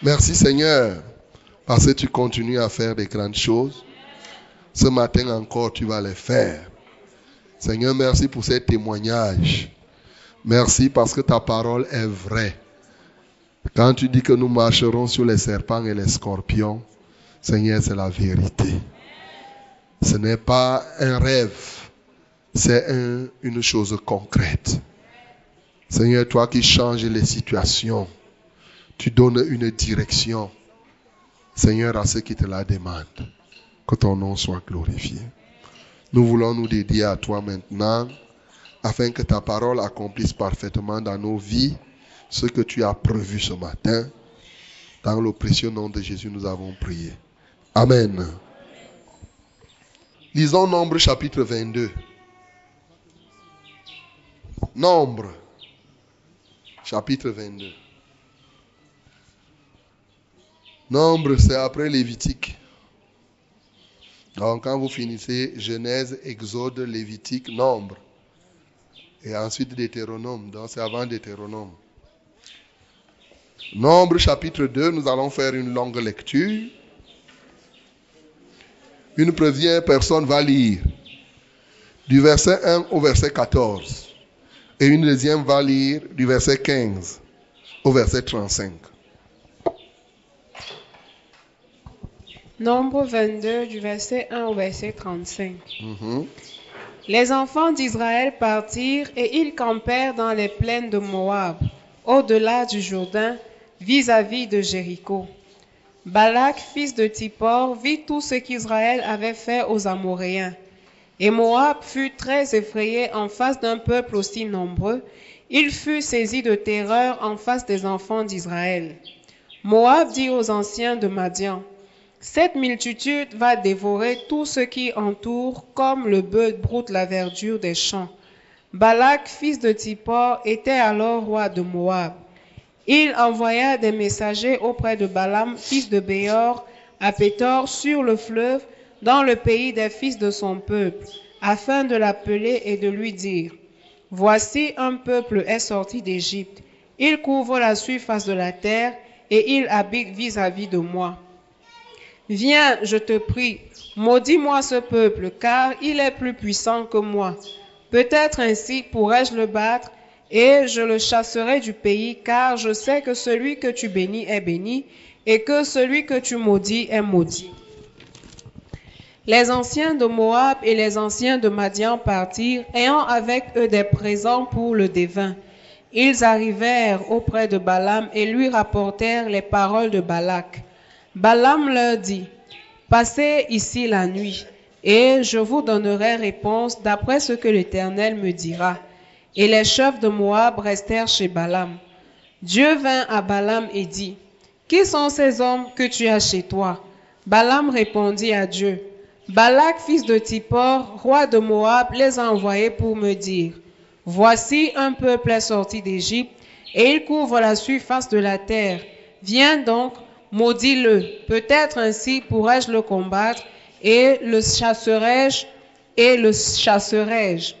Merci Seigneur, parce que tu continues à faire des grandes choses. Ce matin encore, tu vas les faire. Seigneur, merci pour ces témoignages. Merci parce que ta parole est vraie. Quand tu dis que nous marcherons sur les serpents et les scorpions, Seigneur, c'est la vérité. Ce n'est pas un rêve, c'est une chose concrète. Seigneur, toi qui changes les situations, tu donnes une direction, Seigneur, à ceux qui te la demandent. Que ton nom soit glorifié. Nous voulons nous dédier à toi maintenant, afin que ta parole accomplisse parfaitement dans nos vies ce que tu as prévu ce matin. Dans le précieux nom de Jésus, nous avons prié. Amen. Lisons Nombre chapitre 22. Nombre chapitre 22. Nombre, c'est après Lévitique. Donc quand vous finissez Genèse, Exode, Lévitique, Nombre. Et ensuite Deutéronome. Donc c'est avant Deutéronome. Nombre chapitre 2, nous allons faire une longue lecture. Une première personne va lire du verset 1 au verset 14. Et une deuxième va lire du verset 15 au verset 35. Nombre 22 du verset 1 au verset 35. Les enfants d'Israël partirent et ils campèrent dans les plaines de Moab, au-delà du Jourdain, vis-à-vis de Jéricho. Balak, fils de Tippor, vit tout ce qu'Israël avait fait aux Amoréens. Et Moab fut très effrayé en face d'un peuple aussi nombreux. Il fut saisi de terreur en face des enfants d'Israël. Moab dit aux anciens de Madian, Cette multitude va dévorer tout ce qui entoure comme le bœuf broute la verdure des champs. Balak, fils de Tippor, était alors roi de Moab. Il envoya des messagers auprès de Balaam, fils de Béor, à Pétor, sur le fleuve, dans le pays des fils de son peuple, afin de l'appeler et de lui dire, Voici un peuple est sorti d'Égypte. Il couvre la surface de la terre et il habite vis-à-vis de moi. Viens, je te prie, maudis-moi ce peuple, car il est plus puissant que moi. Peut-être ainsi pourrais-je le battre et je le chasserai du pays, car je sais que celui que tu bénis est béni, et que celui que tu maudis est maudit. Les anciens de Moab et les anciens de Madian partirent, ayant avec eux des présents pour le devin. Ils arrivèrent auprès de Balaam et lui rapportèrent les paroles de Balak. Balaam leur dit, Passez ici la nuit, et je vous donnerai réponse d'après ce que l'Éternel me dira. Et les chefs de Moab restèrent chez Balaam. Dieu vint à Balaam et dit, Qui sont ces hommes que tu as chez toi? Balaam répondit à Dieu, Balak, fils de Tippor, roi de Moab, les a envoyés pour me dire, Voici un peuple est sorti d'Égypte, et il couvre la surface de la terre. Viens donc, maudis-le, peut-être ainsi pourrais-je le combattre, et le chasserai-je, et le chasserai-je.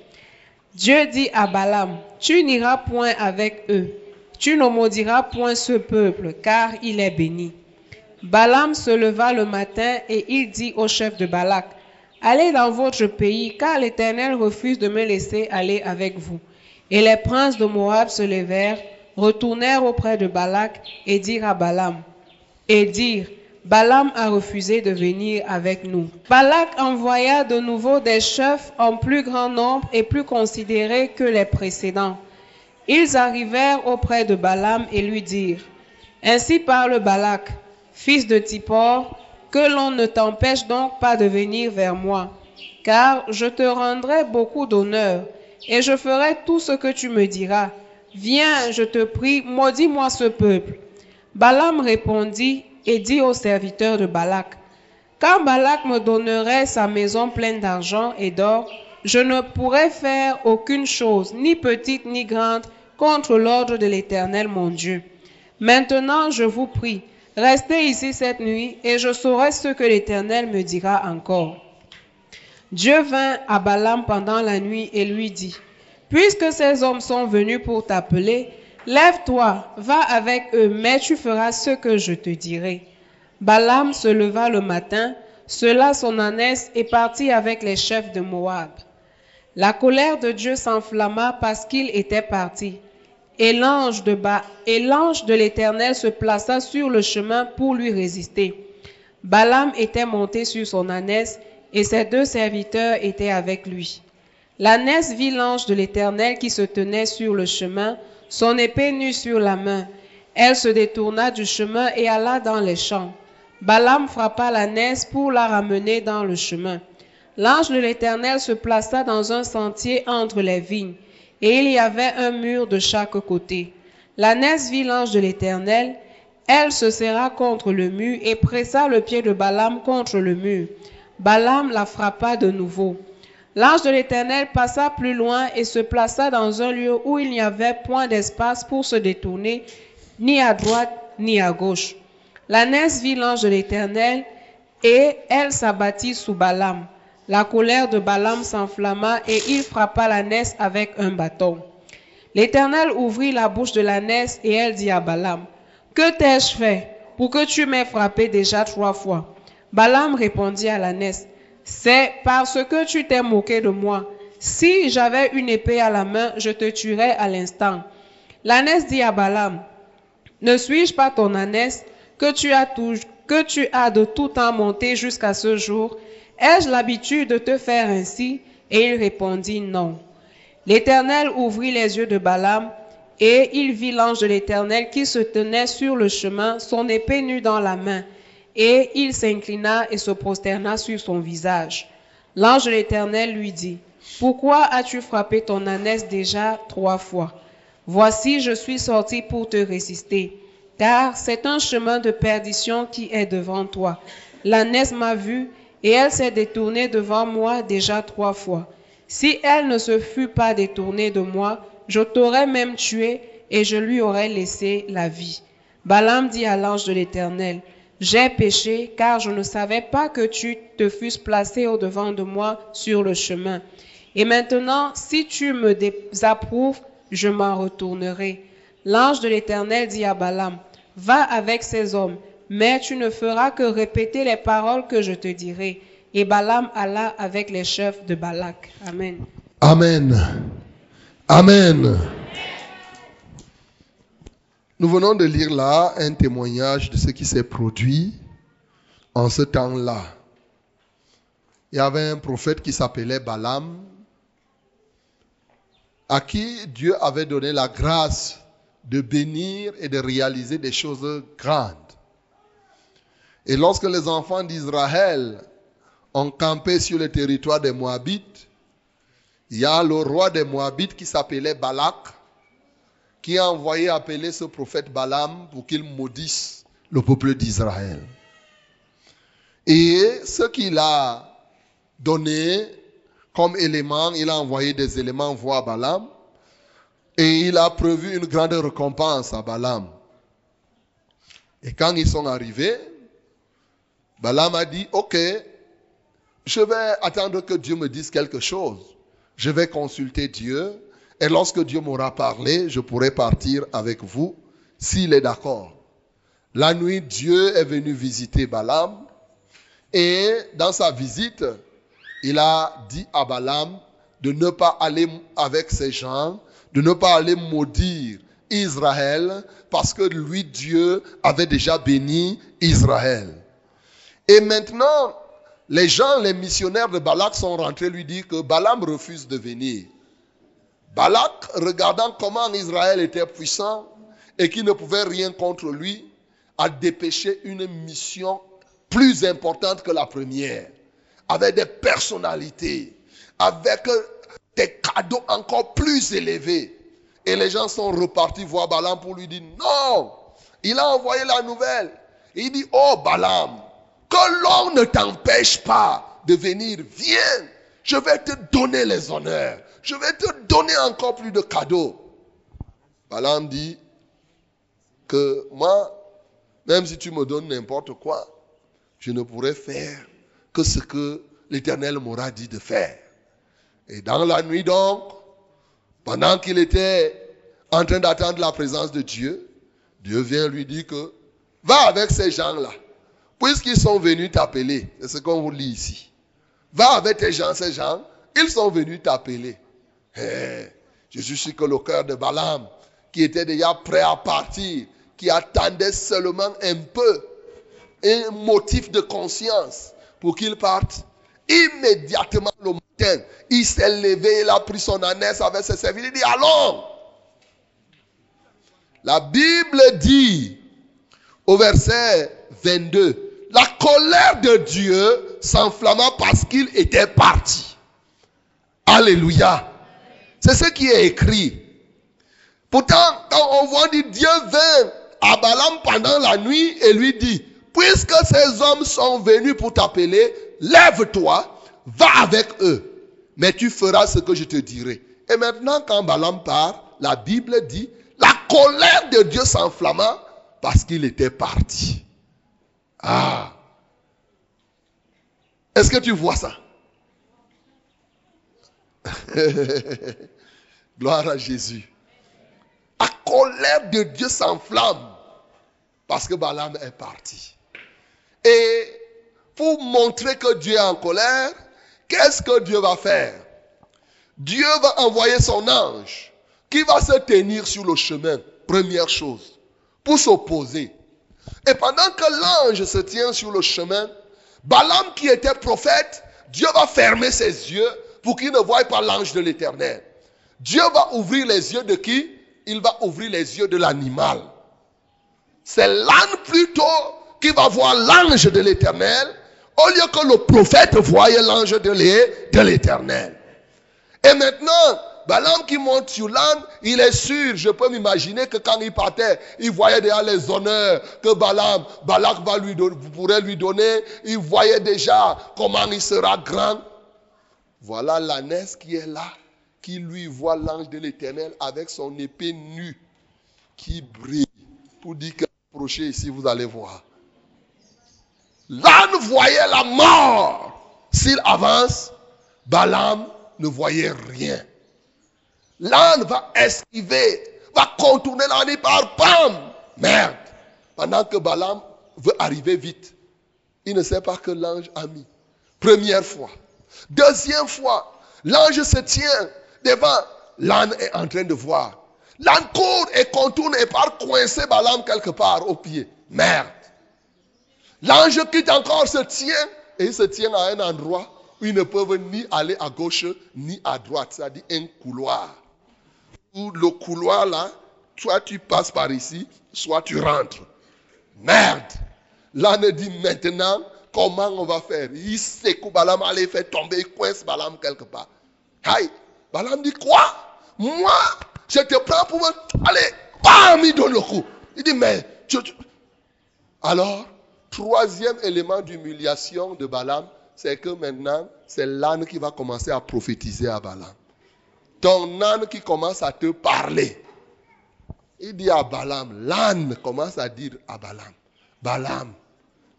Dieu dit à Balaam, Tu n'iras point avec eux, tu ne maudiras point ce peuple, car il est béni. Balaam se leva le matin et il dit au chef de Balak, Allez dans votre pays, car l'Éternel refuse de me laisser aller avec vous. Et les princes de Moab se levèrent, retournèrent auprès de Balak et dirent à Balaam, et dirent, Balaam a refusé de venir avec nous. Balak envoya de nouveau des chefs en plus grand nombre et plus considérés que les précédents. Ils arrivèrent auprès de Balaam et lui dirent, Ainsi parle Balak, fils de Tippor, que l'on ne t'empêche donc pas de venir vers moi, car je te rendrai beaucoup d'honneur, et je ferai tout ce que tu me diras. Viens, je te prie, maudis-moi ce peuple. Balaam répondit et dit aux serviteurs de Balak, Quand Balak me donnerait sa maison pleine d'argent et d'or, je ne pourrais faire aucune chose, ni petite ni grande, contre l'ordre de l'Éternel mon Dieu. Maintenant, je vous prie, Restez ici cette nuit et je saurai ce que l'Éternel me dira encore. Dieu vint à Balaam pendant la nuit et lui dit, Puisque ces hommes sont venus pour t'appeler, Lève-toi, va avec eux, mais tu feras ce que je te dirai. Balaam se leva le matin, sela son ânesse et partit avec les chefs de Moab. La colère de Dieu s'enflamma parce qu'il était parti. Et l'ange de, et l'ange de l'Éternel se plaça sur le chemin pour lui résister. Balaam était monté sur son ânesse et ses deux serviteurs étaient avec lui. L'ânesse vit l'ange de l'Éternel qui se tenait sur le chemin, son épée nue sur la main. Elle se détourna du chemin et alla dans les champs. Balaam frappa l'ânesse pour la ramener dans le chemin. L'ange de l'Éternel se plaça dans un sentier entre les vignes, et il y avait un mur de chaque côté. L'ânesse vit l'ange de l'Éternel, elle se serra contre le mur et pressa le pied de Balaam contre le mur. Balaam la frappa de nouveau. L'ange de l'Éternel passa plus loin et se plaça dans un lieu où il n'y avait point d'espace pour se détourner, ni à droite ni à gauche. L'ânesse vit l'ange de l'Éternel et elle s'abattit sous Balaam. La colère de Balaam s'enflamma et il frappa l'ânesse avec un bâton. L'Éternel ouvrit la bouche de l'ânesse et elle dit à Balaam, Que t'ai-je fait pour que tu m'aies frappé déjà trois fois Balaam répondit à l'ânesse, C'est parce que tu t'es moqué de moi. Si j'avais une épée à la main, je te tuerais à l'instant. L'ânesse dit à Balaam, Ne suis-je pas ton ânesse que tu as, que tu as de tout temps monté jusqu'à ce jour? Ai-je l'habitude de te faire ainsi? Et il répondit non. L'Éternel ouvrit les yeux de Balaam, et il vit l'ange de l'Éternel qui se tenait sur le chemin, son épée nue dans la main, et il s'inclina et se prosterna sur son visage. L'ange de l'Éternel lui dit, Pourquoi as-tu frappé ton ânesse déjà trois fois? Voici, je suis sorti pour te résister, car c'est un chemin de perdition qui est devant toi. L'ânesse m'a vu, et elle s'est détournée devant moi déjà trois fois. Si elle ne se fût pas détournée de moi, je t'aurais même tué et je lui aurais laissé la vie. Balaam dit à l'ange de l'Éternel, J'ai péché car je ne savais pas que tu te fusses placé au-devant de moi sur le chemin. Et maintenant, si tu me désapprouves, je m'en retournerai. L'ange de l'Éternel dit à Balaam, Va avec ces hommes, mais tu ne feras que répéter les paroles que je te dirai. Et Balaam alla avec les chefs de Balak. Amen. Amen. Amen. Nous venons de lire là un témoignage de ce qui s'est produit en ce temps-là. Il y avait un prophète qui s'appelait Balaam, à qui Dieu avait donné la grâce de bénir et de réaliser des choses grandes. Et lorsque les enfants d'Israël ont campé sur le territoire des Moabites, il y a le roi des Moabites qui s'appelait Balak, qui a envoyé appeler ce prophète Balaam pour qu'il maudisse le peuple d'Israël. Et ce qu'il a donné comme élément, il a envoyé des éléments voir Balaam, et il a prévu une grande récompense à Balaam. Et quand ils sont arrivés, Balaam a dit, ok, je vais attendre que Dieu me dise quelque chose. Je vais consulter Dieu. Et lorsque Dieu m'aura parlé, je pourrai partir avec vous s'il est d'accord. La nuit, Dieu est venu visiter Balaam. Et dans sa visite, il a dit à Balaam de ne pas aller avec ces gens, de ne pas aller maudire Israël, parce que lui, Dieu, avait déjà béni Israël. Et maintenant, les gens, les missionnaires de Balak sont rentrés lui dire que Balaam refuse de venir. Balak, regardant comment Israël était puissant et qu'il ne pouvait rien contre lui, a dépêché une mission plus importante que la première, avec des personnalités, avec des cadeaux encore plus élevés. Et les gens sont repartis voir Balaam pour lui dire non. Il a envoyé la nouvelle. Il dit, oh Balaam, que l'on ne t'empêche pas de venir, viens, je vais te donner les honneurs, je vais te donner encore plus de cadeaux. Balaam dit que moi, même si tu me donnes n'importe quoi, je ne pourrai faire que ce que l'Éternel m'aura dit de faire. Et dans la nuit donc, pendant qu'il était en train d'attendre la présence de Dieu, Dieu vient lui dire que va avec ces gens-là. Puisqu'ils sont venus t'appeler, c'est ce qu'on vous lit ici. Va avec tes gens, ces gens, ils sont venus t'appeler. Eh, je suis que le cœur de Balaam, qui était déjà prêt à partir, qui attendait seulement un peu, un motif de conscience pour qu'il parte, immédiatement le matin, il s'est levé, il a pris son ânesse avec ses serviteurs, il dit, allons. La Bible dit au verset 22, la colère de Dieu s'enflamma parce qu'il était parti. Alléluia. C'est ce qui est écrit. Pourtant, quand on voit dit Dieu vint à Balaam pendant la nuit et lui dit, puisque ces hommes sont venus pour t'appeler, lève-toi, va avec eux, mais tu feras ce que je te dirai. Et maintenant, quand Balaam part, la Bible dit, la colère de Dieu s'enflamma parce qu'il était parti. Ah. Est-ce que tu vois ça? Gloire à Jésus. La colère de Dieu s'enflamme parce que Balaam est parti. Et pour montrer que Dieu est en colère, qu'est-ce que Dieu va faire? Dieu va envoyer son ange qui va se tenir sur le chemin, première chose, pour s'opposer. Et pendant que l'ange se tient sur le chemin, Balaam qui était prophète, Dieu va fermer ses yeux pour qu'il ne voie pas l'ange de l'éternel. Dieu va ouvrir les yeux de qui? Il va ouvrir les yeux de l'animal. C'est l'âne plutôt qui va voir l'ange de l'éternel au lieu que le prophète voyait l'ange de l'éternel. Et maintenant, Balaam qui monte sur l'âne, il est sûr, je peux m'imaginer que quand il partait, il voyait déjà les honneurs que Balaam, Balak va pourrait lui donner. Il voyait déjà comment il sera grand. Voilà l'ânesse qui est là, qui lui voit l'ange de l'éternel avec son épée nue, qui brille, pour dire que approchez ici, vous allez voir. L'âne voyait la mort. S'il avance, Balaam ne voyait rien. L'âne va esquiver, va contourner l'âne par pam. Merde. Pendant que Balaam veut arriver vite, il ne sait pas que l'ange a mis. Première fois. Deuxième fois, l'ange se tient devant. L'âne est en train de voir. L'âne court et contourne et part coincer Balaam quelque part au pied. Merde. L'ange quitte encore se tient et il se tient à un endroit où ils ne peuvent ni aller à gauche ni à droite. C'est-à-dire un couloir le couloir là, soit tu passes par ici, soit tu rentres. Merde. L'âne dit maintenant, comment on va faire? Il sait que Balaam allait faire tomber, il coince Balaam quelque part. Aïe. Balaam dit quoi? Moi, je te prends pour moi. Allez, bam, il donne le coup. Il dit, mais Alors, troisième élément d'humiliation de Balaam, c'est que maintenant, c'est l'âne qui va commencer à prophétiser à Balaam ton âne qui commence à te parler. Il dit à Balaam, l'âne commence à dire à Balaam, Balaam,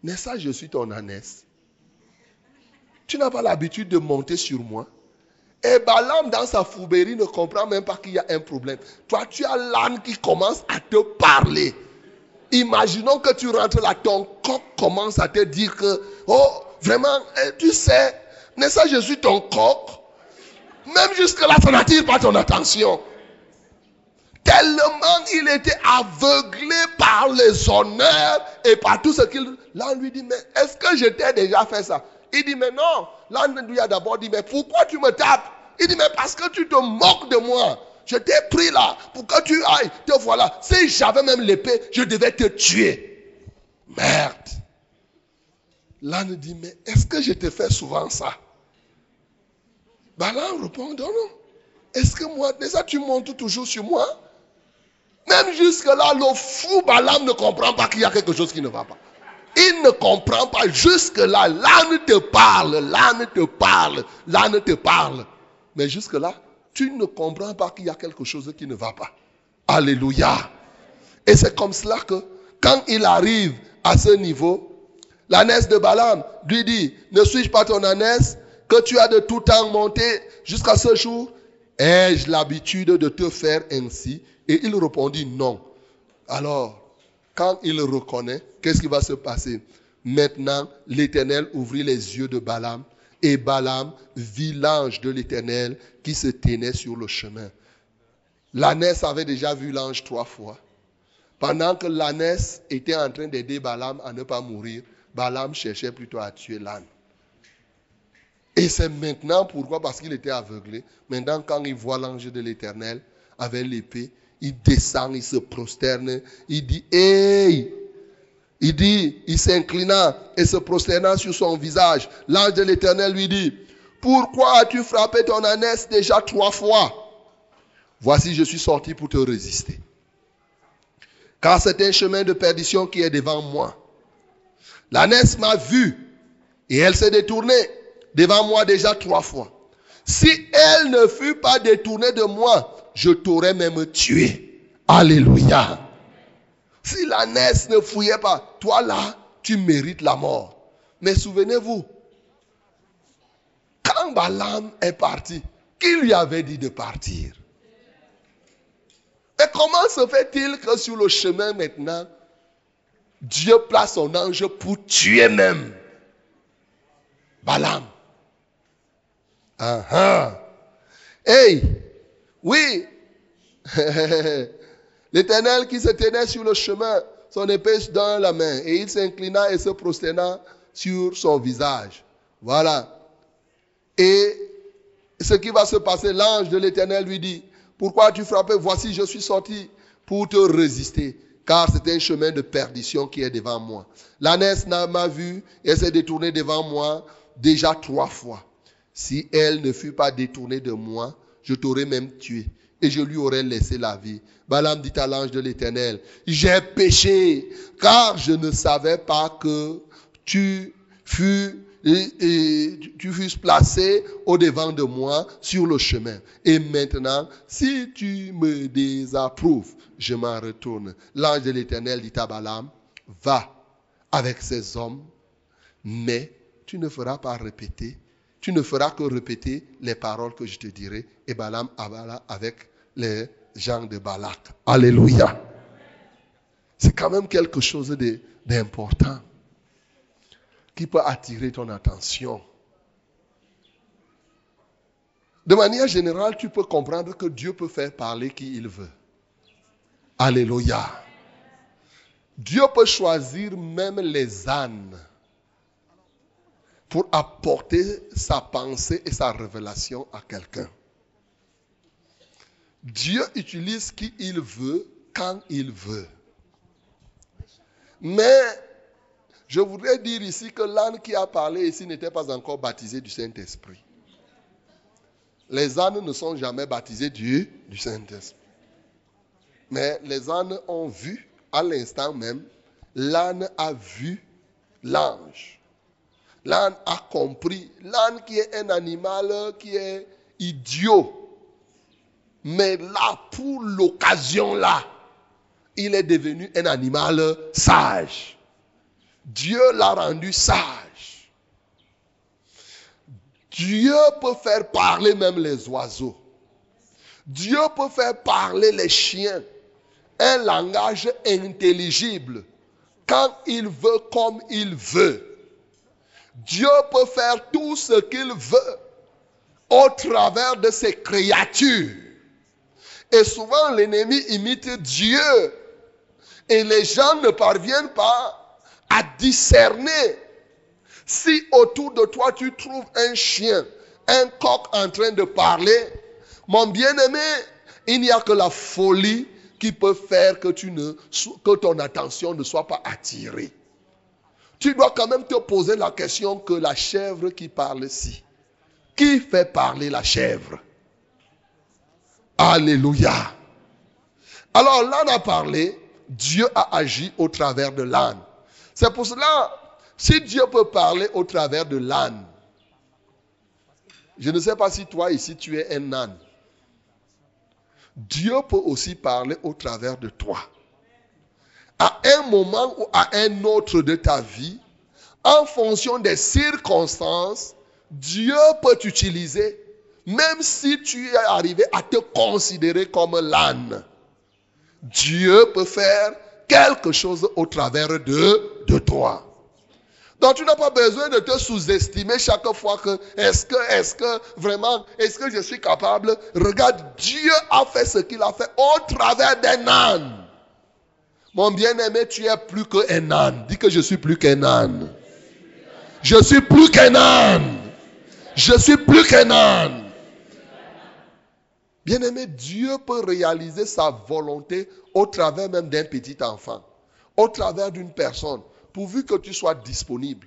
n'est-ce pas je suis ton ânesse Tu n'as pas l'habitude de monter sur moi Et Balaam, dans sa fourberie, ne comprend même pas qu'il y a un problème. Toi, tu as l'âne qui commence à te parler. Imaginons que tu rentres là, ton coq commence à te dire que, oh, vraiment, eh, tu sais, n'est-ce pas je suis ton coq? Même jusque-là, ça n'attire pas ton attention. Tellement il était aveuglé par les honneurs et par tout ce qu'il... Là, lui dit, mais est-ce que je t'ai déjà fait ça? Il dit, mais non. Là, lui a d'abord dit, mais pourquoi tu me tapes? Il dit, mais parce que tu te moques de moi. Je t'ai pris là pour que tu ailles. Te voilà. Si j'avais même l'épée, je devais te tuer. Merde. L'âne dit, mais est-ce que je te fais souvent ça? Balaam répond, non, non. Est-ce que moi, déjà tu montes toujours sur moi? Même jusque-là, le fou Balaam ne comprend pas qu'il y a quelque chose qui ne va pas. Il ne comprend pas. Jusque-là, l'âne te parle, l'âne te parle, l'âne te parle. Mais jusque-là, tu ne comprends pas qu'il y a quelque chose qui ne va pas. Alléluia. Et c'est comme cela que quand il arrive à ce niveau, l'ânesse de Balaam lui dit, ne suis-je pas ton ânesse que tu as de tout temps monté jusqu'à ce jour, ai-je l'habitude de te faire ainsi Et il répondit non. Alors, quand il reconnaît, qu'est-ce qui va se passer? Maintenant, l'Éternel ouvrit les yeux de Balaam et Balaam vit l'ange de l'Éternel qui se tenait sur le chemin. L'ânesse avait déjà vu l'ange trois fois. Pendant que l'ânesse était en train d'aider Balaam à ne pas mourir, Balaam cherchait plutôt à tuer l'âne. Et c'est maintenant pourquoi? Parce qu'il était aveuglé. Maintenant, quand il voit l'ange de l'Éternel avec l'épée, il descend, il se prosterne, il dit, hey, il dit, il s'inclina et se prosterna sur son visage. L'ange de l'Éternel lui dit, pourquoi as-tu frappé ton ânesse déjà trois fois? Voici, je suis sorti pour te résister. Car c'est un chemin de perdition qui est devant moi. L'ânesse m'a vu et elle s'est détournée devant moi déjà trois fois. Si elle ne fut pas détournée de moi, je t'aurais même tué. Alléluia. Si l'ânesse ne fouillait pas, toi là, tu mérites la mort. Mais souvenez-vous, quand Balaam est parti, qui lui avait dit de partir? Et comment se fait-il que sur le chemin maintenant, Dieu place son ange pour tuer même Balaam? Ah Hey Oui L'Éternel qui se tenait sur le chemin, son épée dans la main, et il s'inclina et se prosterna sur son visage. Voilà. Et ce qui va se passer, l'ange de l'Éternel lui dit, pourquoi tu frappes Voici, je suis sorti pour te résister, car c'est un chemin de perdition qui est devant moi. L'ânesse m'a vu et s'est détournée devant moi déjà trois fois. Si elle ne fut pas détournée de moi, je t'aurais même tué et je lui aurais laissé la vie. Balaam dit à l'ange de l'Éternel, j'ai péché, car je ne savais pas que tu fus placé au devant de moi sur le chemin. Et maintenant, si tu me désapprouves, je m'en retourne. L'ange de l'Éternel dit à Balaam, va avec ces hommes, mais tu ne feras pas répéter, tu ne feras que répéter les paroles que je te dirai. Et Balaam avala avec les gens de Balak. Alléluia. C'est quand même quelque chose d'important qui peut attirer ton attention. De manière générale, tu peux comprendre que Dieu peut faire parler qui il veut. Alléluia. Dieu peut choisir même les ânes pour apporter sa pensée et sa révélation à quelqu'un. Dieu utilise qui il veut, quand il veut. Mais je voudrais dire ici que l'âne qui a parlé ici n'était pas encore baptisé du Saint-Esprit. Les ânes ne sont jamais baptisés du, du Saint-Esprit. Mais les ânes ont vu, à l'instant même, l'âne a vu l'ange. L'âne a compris. L'âne qui est un animal qui est idiot mais là, pour l'occasion là, il est devenu un animal sage. Dieu l'a rendu sage. Dieu peut faire parler même les oiseaux. Dieu peut faire parler les chiens. Un langage intelligible. Quand il veut, comme il veut. Dieu peut faire tout ce qu'il veut au travers de ses créatures. Et souvent, l'ennemi imite Dieu. Et les gens ne parviennent pas à discerner. Si autour de toi, tu trouves un chien, un coq en train de parler, mon bien-aimé, il n'y a que la folie qui peut faire que, que ton attention ne soit pas attirée. Tu dois quand même te poser la question que la chèvre qui parle ici, qui fait parler la chèvre? Alléluia. Alors l'âne a parlé, Dieu a agi au travers de l'âne. C'est pour cela, si Dieu peut parler au travers de l'âne, je ne sais pas si toi ici tu es un âne. Dieu peut aussi parler au travers de toi. À un moment ou à un autre de ta vie, en fonction des circonstances, Dieu peut t'utiliser même si tu es arrivé à te considérer comme l'âne, Dieu peut faire quelque chose au travers de, toi. Donc tu n'as pas besoin de te sous-estimer chaque fois que est-ce que, est-ce que vraiment, est-ce que je suis capable? Regarde, Dieu a fait ce qu'il a fait au travers d'un âne. Mon bien-aimé, tu es plus qu'un âne. Dis que je suis plus qu'un âne. Je suis plus qu'un âne. Je suis plus qu'un âne. Bien-aimé, Dieu peut réaliser sa volonté au travers même d'un petit enfant, au travers d'une personne, pourvu que tu sois disponible.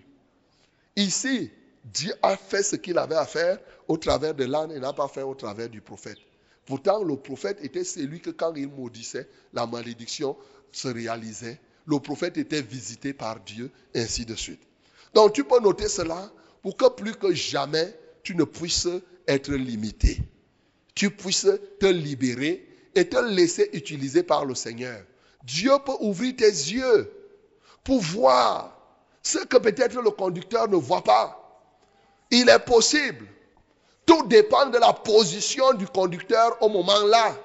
Ici, Dieu a fait ce qu'il avait à faire au travers de l'âne et n'a pas fait au travers du prophète. Pourtant, le prophète était celui que quand il maudissait, la malédiction se réalisait. Le prophète était visité par Dieu, ainsi de suite. Donc tu peux noter cela pour que plus que jamais tu ne puisses être limité. Tu puisses te libérer et te laisser utiliser par le Seigneur. Dieu peut ouvrir tes yeux pour voir ce que peut-être le conducteur ne voit pas. Il est possible. Tout dépend de la position du conducteur au moment-là.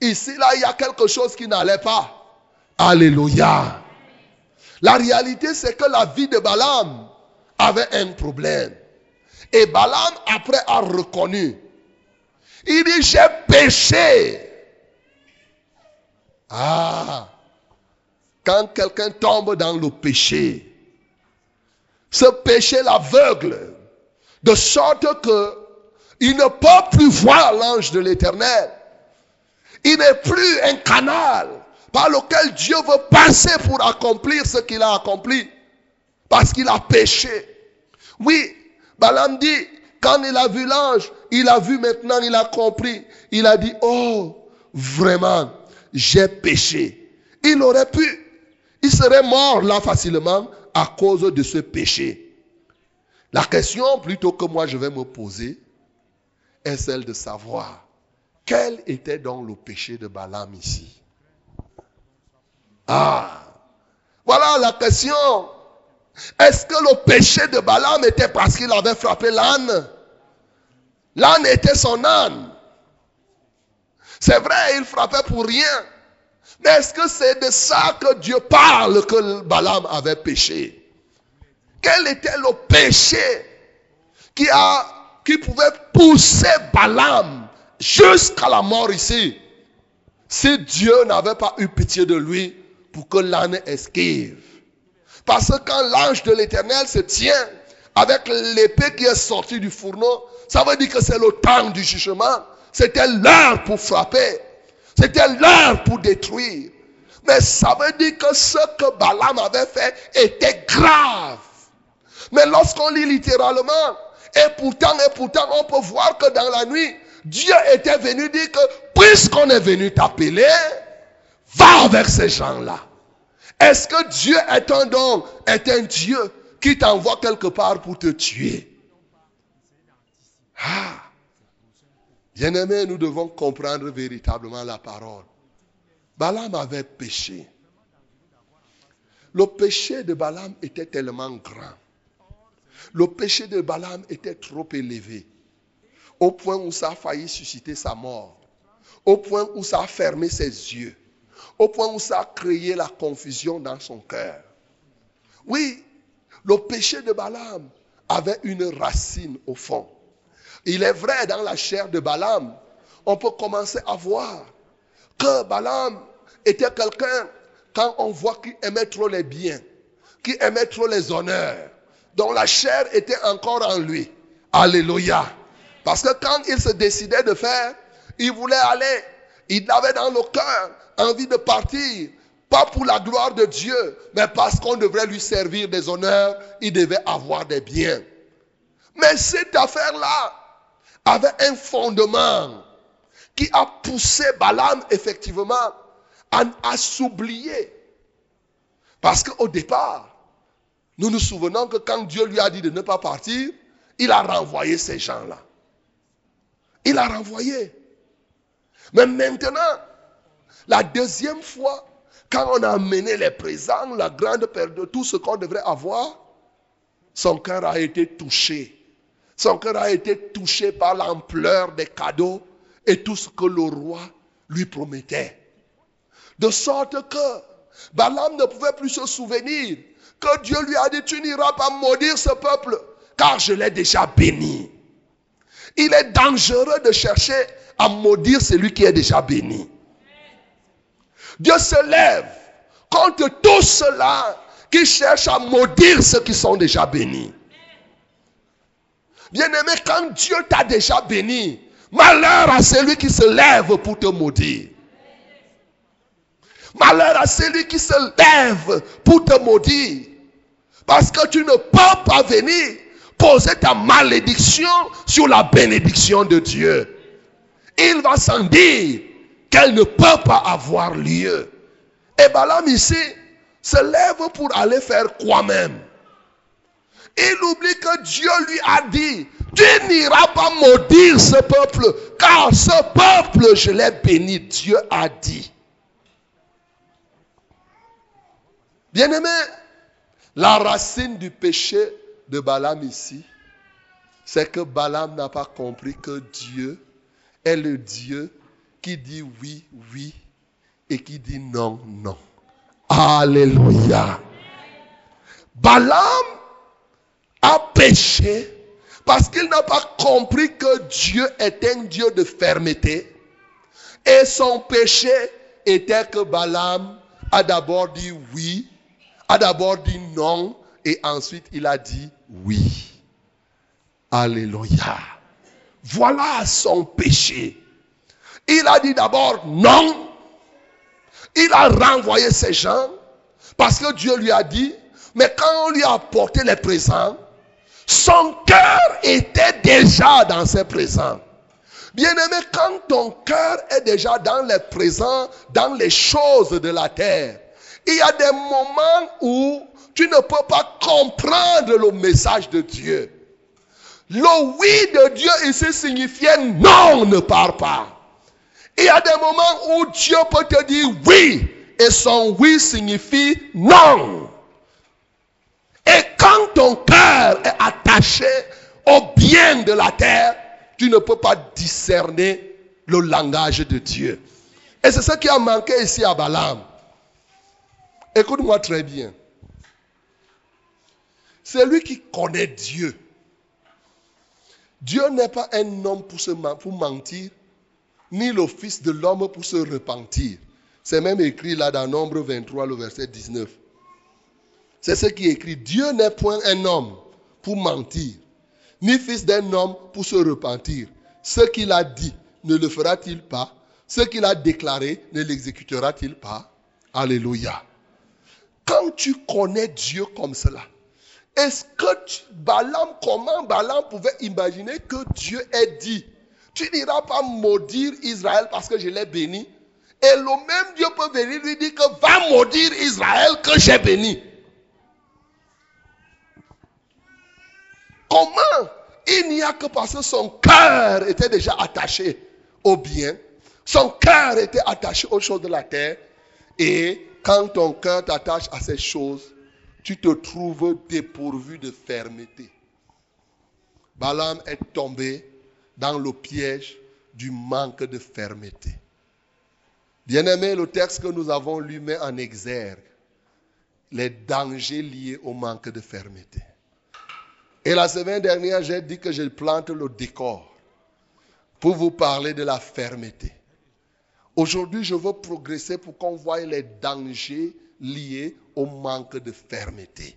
Ici, là, il y a quelque chose qui n'allait pas. Alléluia. La réalité, c'est que la vie de Balaam avait un problème. Et Balaam, après, a reconnu. Il dit, j'ai péché. Ah, quand quelqu'un tombe dans le péché, ce péché l'aveugle, de sorte que il ne peut plus voir l'ange de l'éternel. Il n'est plus un canal par lequel Dieu veut passer pour accomplir ce qu'il a accompli. Parce qu'il a péché. Oui, Balaam dit, quand il a vu l'ange, il a vu maintenant, il a compris. Il a dit, oh, vraiment, j'ai péché. Il aurait pu, il serait mort là facilement à cause de ce péché. La question plutôt que moi je vais me poser est celle de savoir quel était donc le péché de Balaam ici? Ah, voilà la question. Est-ce que le péché de Balaam était parce qu'il avait frappé l'âne? L'âne était son âne. C'est vrai, il frappait pour rien. Mais est-ce que c'est de ça que Dieu parle que Balaam avait péché? Quel était le péché qui, a, qui pouvait pousser Balaam jusqu'à la mort ici? Si Dieu n'avait pas eu pitié de lui pour que l'âne esquive. Parce que quand l'ange de l'éternel se tient avec l'épée qui est sortie du fourneau, ça veut dire que c'est le temps du jugement. C'était l'heure pour frapper. C'était l'heure pour détruire. Mais ça veut dire que ce que Balaam avait fait était grave. Mais lorsqu'on lit littéralement, et pourtant, et pourtant, on peut voir que dans la nuit, Dieu était venu dire que puisqu'on est venu t'appeler, Va avec ces gens-là. Est-ce que Dieu est un don, est un Dieu qui t'envoie quelque part pour te tuer? Ah Bien-aimés, nous devons comprendre véritablement la parole. Balaam avait péché. Le péché de Balaam était tellement grand. Le péché de Balaam était trop élevé. Au point où ça a failli susciter sa mort. Au point où ça a fermé ses yeux au point où ça a créé la confusion dans son cœur. Oui, le péché de Balaam avait une racine au fond. Il est vrai, dans la chair de Balaam, on peut commencer à voir que Balaam était quelqu'un, quand on voit qu'il aimait trop les biens, qu'il aimait trop les honneurs, dont la chair était encore en lui. Alléluia. Parce que quand il se décidait de faire, il voulait aller. Il avait dans le cœur envie de partir, pas pour la gloire de Dieu, mais parce qu'on devrait lui servir des honneurs, il devait avoir des biens. Mais cette affaire-là avait un fondement qui a poussé Balaam effectivement à, à s'oublier. Parce qu'au départ, nous nous souvenons que quand Dieu lui a dit de ne pas partir, il a renvoyé ces gens-là. Il a renvoyé. Mais maintenant, la deuxième fois, quand on a amené les présents, la grande perte tout ce qu'on devrait avoir, son cœur a été touché. Son cœur a été touché par l'ampleur des cadeaux et tout ce que le roi lui promettait. De sorte que Balaam ne pouvait plus se souvenir que Dieu lui a dit, tu n'iras pas maudire ce peuple, car je l'ai déjà béni. Il est dangereux de chercher à maudire celui qui est déjà béni. Dieu se lève contre tous ceux-là qui cherchent à maudire ceux qui sont déjà bénis. Bien-aimé, quand Dieu t'a déjà béni, malheur à celui qui se lève pour te maudire. Malheur à celui qui se lève pour te maudire. Parce que tu ne peux pas venir poser ta malédiction sur la bénédiction de Dieu. Il va sans dire qu'elle ne peut pas avoir lieu. Et Balaam ici se lève pour aller faire quoi même? Il oublie que Dieu lui a dit, tu n'iras pas maudire ce peuple, car ce peuple, je l'ai béni. Dieu a dit. Bien-aimé, la racine du péché de Balaam ici, c'est que Balaam n'a pas compris que Dieu est le Dieu qui dit oui, oui et qui dit non, non. Alléluia. Balaam a péché parce qu'il n'a pas compris que Dieu est un Dieu de fermeté. Et son péché était que Balaam a d'abord dit oui, a d'abord dit non, et ensuite il a dit oui. Alléluia. Voilà son péché. Il a dit d'abord non. Il a renvoyé ces gens parce que Dieu lui a dit, mais quand on lui a apporté les présents, son cœur était déjà dans ses présents. Bien-aimé, quand ton cœur est déjà dans les présents, dans les choses de la terre, il y a des moments où tu ne peux pas comprendre le message de Dieu. Le oui de Dieu ici signifiait non, ne pars pas. Il y a des moments où Dieu peut te dire oui et son oui signifie non. Et quand ton cœur est attaché au bien de la terre, tu ne peux pas discerner le langage de Dieu. Et c'est ce qui a manqué ici à Balaam. Écoute-moi très bien. C'est lui qui connaît Dieu. Dieu n'est pas un homme pour, se, pour mentir, ni le Fils de l'homme pour se repentir. C'est même écrit là dans Nombre 23, le verset 19. C'est ce qui est écrit. Dieu n'est point un homme pour mentir, ni fils d'un homme pour se repentir. Ce qu'il a dit, ne le fera-t-il pas? Ce qu'il a déclaré, ne l'exécutera-t-il pas? Alléluia. Quand tu connais Dieu comme cela, est-ce que tu, Balaam, comment Balaam pouvait imaginer que Dieu ait dit, tu n'iras pas maudire Israël parce que je l'ai béni Et le même Dieu peut venir lui dire que va maudire Israël que j'ai béni. Comment Il n'y a que parce que son cœur était déjà attaché au bien, son cœur était attaché aux choses de la terre, et quand ton cœur t'attache à ces choses, tu te trouves dépourvu de fermeté. Balaam est tombé dans le piège du manque de fermeté. Bien-aimé, le texte que nous avons lu met en exergue les dangers liés au manque de fermeté. Et la semaine dernière, j'ai dit que je plante le décor pour vous parler de la fermeté. Aujourd'hui, je veux progresser pour qu'on voie les dangers liés au manque de fermeté.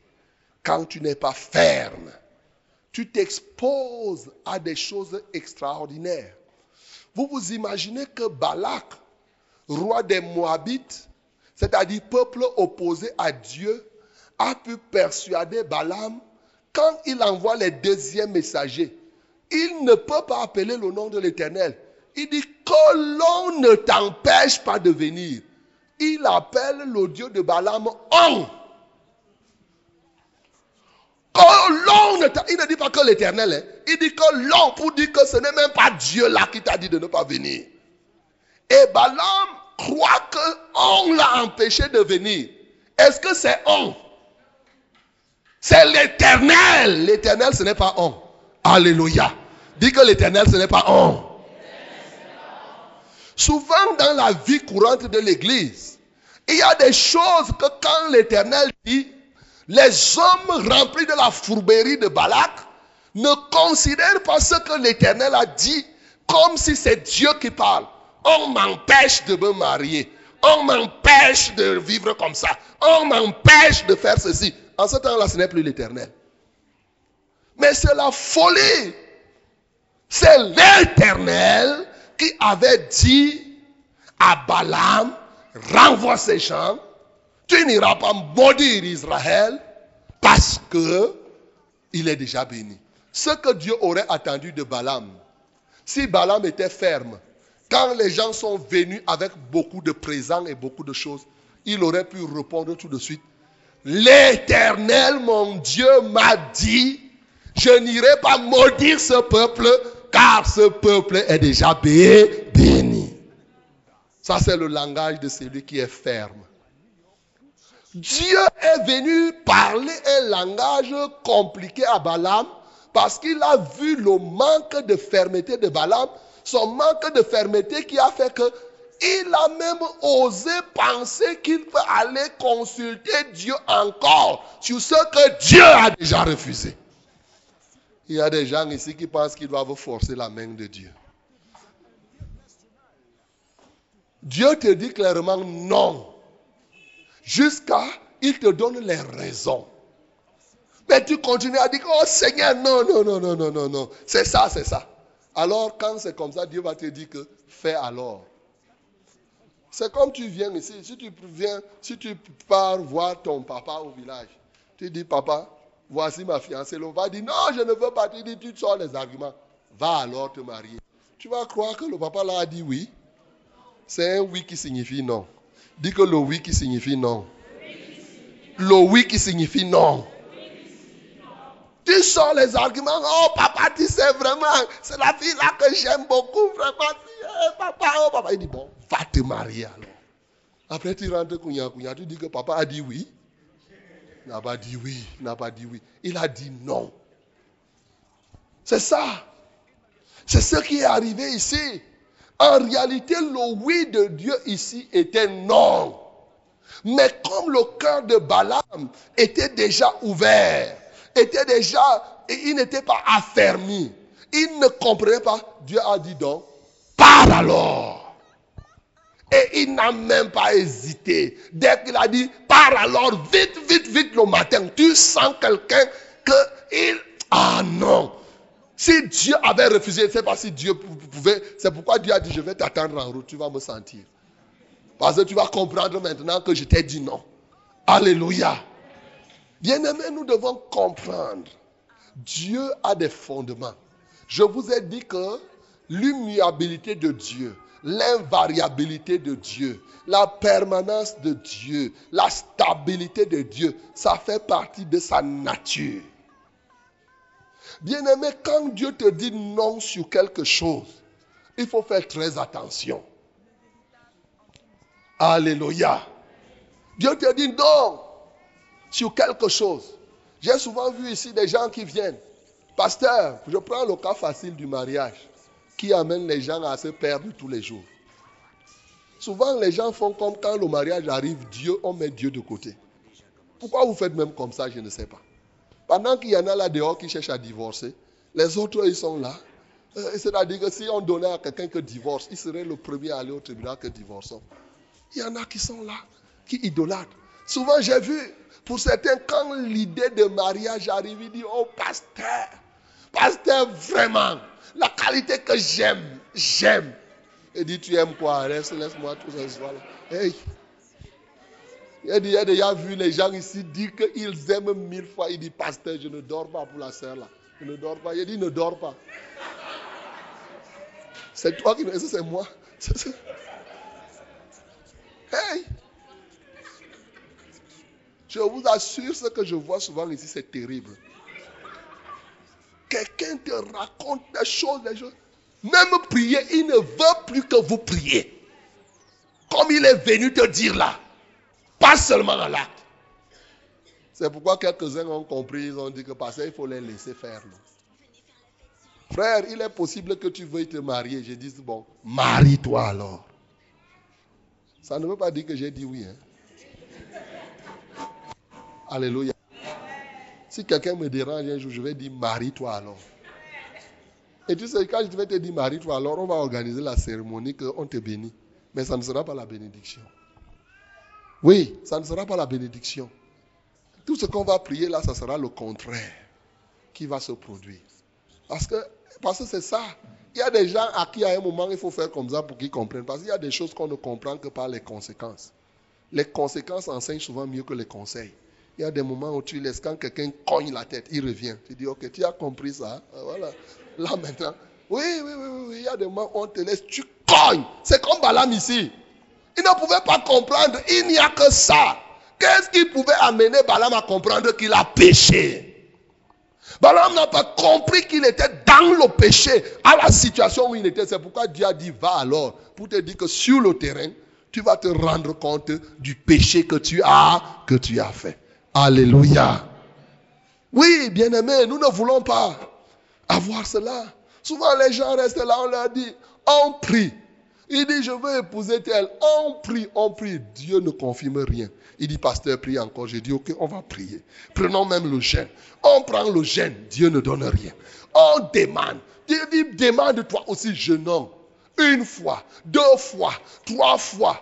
Quand tu n'es pas ferme, tu t'exposes à des choses extraordinaires. Vous vous imaginez que Balak, roi des Moabites, c'est-à-dire peuple opposé à Dieu, a pu persuader Balaam quand il envoie les deuxièmes messagers. Il ne peut pas appeler le nom de l'Éternel. Il dit que l'on ne t'empêche pas de venir il appelle le Dieu de Balaam on. Il ne dit pas que l'éternel. Il dit que l'on pour dire que ce n'est même pas Dieu là qui t'a dit de ne pas venir. Et Balaam croit que on l'a empêché de venir. Est-ce que c'est on? C'est l'éternel. L'éternel, ce n'est pas on. Alléluia. Dis que l'éternel, ce n'est pas on. Souvent dans la vie courante de l'église, Il y a des choses que quand l'Éternel dit, les hommes remplis de la fourberie de Balak ne considèrent pas ce que l'Éternel a dit comme si c'est Dieu qui parle. On m'empêche de me marier. On m'empêche de vivre comme ça. On m'empêche de faire ceci. En ce temps-là, ce n'est plus l'Éternel. Mais c'est la folie. C'est l'Éternel qui avait dit à Balaam, renvoie ces gens, tu n'iras pas maudire Israël parce que il est déjà béni. Ce que Dieu aurait attendu de Balaam, si Balaam était ferme, quand les gens sont venus avec beaucoup de présents et beaucoup de choses, il aurait pu répondre tout de suite, l'Éternel, mon Dieu, m'a dit, je n'irai pas maudire ce peuple, car ce peuple est déjà béni. Ça, c'est le langage de celui qui est ferme. Dieu est venu parler un langage compliqué à Balaam parce qu'il a vu le manque de fermeté de Balaam, son manque de fermeté qui a fait que il a même osé penser qu'il peut aller consulter Dieu encore sur ce que Dieu a déjà refusé. Il y a des gens ici qui pensent qu'ils doivent forcer la main de Dieu. Dieu te dit clairement non. Jusqu'à il te donne les raisons. Mais tu continues à dire, oh Seigneur, non, non, non, non, non, non, non. C'est ça, c'est ça. Alors quand c'est comme ça, Dieu va te dire que fais alors. C'est comme tu viens ici, si tu viens, si tu pars voir ton papa au village, tu dis, papa, voici ma fiancée. L'on va dire, non, je ne veux pas. Tu dis, tu sors les arguments. Va alors te marier. Tu vas croire que le papa là a dit oui. C'est un oui qui signifie non. Dis que le oui qui signifie non. Le oui qui signifie non. Tu sors les arguments. Oh, papa, tu sais vraiment, c'est la fille là que j'aime beaucoup. Vraiment, eh, papa, oh, papa. Il dit, bon, va te marier alors. Après, tu rentres, kounya, kounya, tu dis que papa a dit oui. N'a pas dit oui, n'a pas dit oui. Il a dit non. C'est ça. C'est ce qui est arrivé ici. En réalité, le oui de Dieu ici était non. Mais comme le cœur de Balaam était déjà ouvert, était déjà, et il n'était pas affermi, il ne comprenait pas, Dieu a dit donc, pars alors. Et il n'a même pas hésité. Dès qu'il a dit, pars alors, vite, vite, vite le matin, tu sens quelqu'un que il... Ah non, si Dieu avait refusé, sais pas si Dieu pouvait. C'est pourquoi Dieu a dit, je vais t'attendre en route, tu vas me sentir. Parce que tu vas comprendre maintenant que je t'ai dit non. Alléluia. Bien-aimés, nous devons comprendre. Dieu a des fondements. Je vous ai dit que l'immuabilité de Dieu, l'invariabilité de Dieu, la permanence de Dieu, la stabilité de Dieu, ça fait partie de sa nature. Bien-aimé, quand Dieu te dit non sur quelque chose, il faut faire très attention. Alléluia. Dieu te dit non sur quelque chose. J'ai souvent vu ici des gens qui viennent. Pasteur, je prends le cas facile du mariage qui amène les gens à se perdre tous les jours. Souvent, les gens font comme quand le mariage arrive, Dieu, on met Dieu de côté. Pourquoi vous faites même comme ça, je ne sais pas. Pendant qu'il y en a là dehors qui cherchent à divorcer, les autres, ils sont là. Euh, c'est-à-dire que si on donnait à quelqu'un que divorce, il serait le premier à aller au tribunal que divorçons. Il y en a qui sont là, qui idolâtrent. Souvent, j'ai vu, pour certains, quand l'idée de mariage arrive, ils disent Oh, pasteur, pasteur, vraiment, la qualité que j'aime, j'aime. Il dit Tu aimes quoi? Reste, laisse-moi tout ce soir-là. Hey, il a déjà vu les gens ici dire qu'ils aiment mille fois. Il dit, pasteur, je ne dors pas pour la sœur là. Je ne dors pas. Il dit, ne dors pas. C'est toi qui me dis, c'est moi? Hey! Je vous assure, ce que je vois souvent ici, c'est terrible. Quelqu'un te raconte des choses, des choses. Même prier, il ne veut plus que vous priez. Comme il est venu te dire là. Pas seulement à l'acte. C'est pourquoi quelques-uns ont compris, ils ont dit que parce il faut les laisser faire. Frère, il est possible que tu veuilles te marier. Je dis, bon, marie-toi alors. Ça ne veut pas dire que j'ai dit oui. Hein. Alléluia. Si quelqu'un me dérange un jour, je vais dire marie-toi alors. Et tu sais, quand je vais te dire marie-toi, alors on va organiser la cérémonie qu'on te bénit. Mais ça ne sera pas la bénédiction. Oui, ça ne sera pas la bénédiction. Tout ce qu'on va prier là, ça sera le contraire qui va se produire. Parce que parce que c'est ça. Il y a des gens à qui à un moment il faut faire comme ça pour qu'ils comprennent. Parce qu'il y a des choses qu'on ne comprend que par les conséquences. Les conséquences enseignent souvent mieux que les conseils. Il y a des moments où tu laisses quand quelqu'un cogne la tête, il revient. Tu dis, ok, tu as compris ça. Euh, voilà. Là maintenant, oui, oui, oui, oui, il y a des moments où on te laisse, tu cognes. C'est comme Balaam ici. Il ne pouvait pas comprendre, il n'y a que ça. Qu'est-ce qui pouvait amener Balaam à comprendre qu'il a péché? Balaam n'a pas compris qu'il était dans le péché, à la situation où il était. C'est pourquoi Dieu a dit, va alors, pour te dire que sur le terrain, tu vas te rendre compte du péché que tu as, que tu as fait. Alléluia. Oui, bien-aimés, nous ne voulons pas avoir cela. Souvent, les gens restent là, on leur dit, on prie. Il dit, je veux épouser tel. On prie, on prie. Dieu ne confirme rien. Il dit, pasteur, prie encore. J'ai dit, ok, on va prier. Prenons même le gène. On prend le gène. Dieu ne donne rien. On demande. Dieu dit, demande-toi aussi, jeune homme. Une fois, deux fois, trois fois.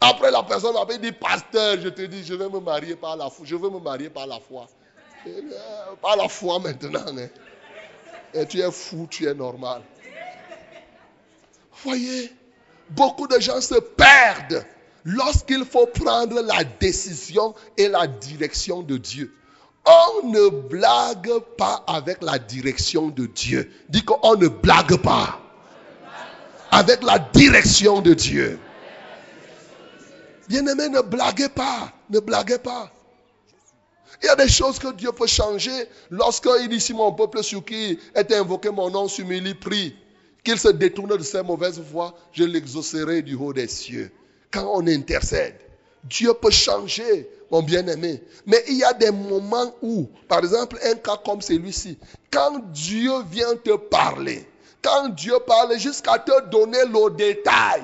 Après, la personne m'appelle dit, pasteur, je te dis, je vais me marier par la foi. Je veux me marier par la foi. Euh, par la foi maintenant. Hein. Et tu es fou, tu es normal. Voyez, beaucoup de gens se perdent lorsqu'il faut prendre la décision et la direction de Dieu. On ne blague pas avec la direction de Dieu. Dis qu'on ne blague pas avec la direction de Dieu. Bien-aimé, ne blaguez pas. Ne blaguez pas. Il y a des choses que Dieu peut changer. Lorsqu'il dit si mon peuple sur qui est invoqué mon nom s'humilie, prie, qu'il se détourne de ses mauvaises voies, je l'exaucerai du haut des cieux. Quand on intercède, Dieu peut changer, mon bien-aimé. Mais il y a des moments où, par exemple, un cas comme celui-ci, quand Dieu vient te parler, quand Dieu parle jusqu'à te donner le détail,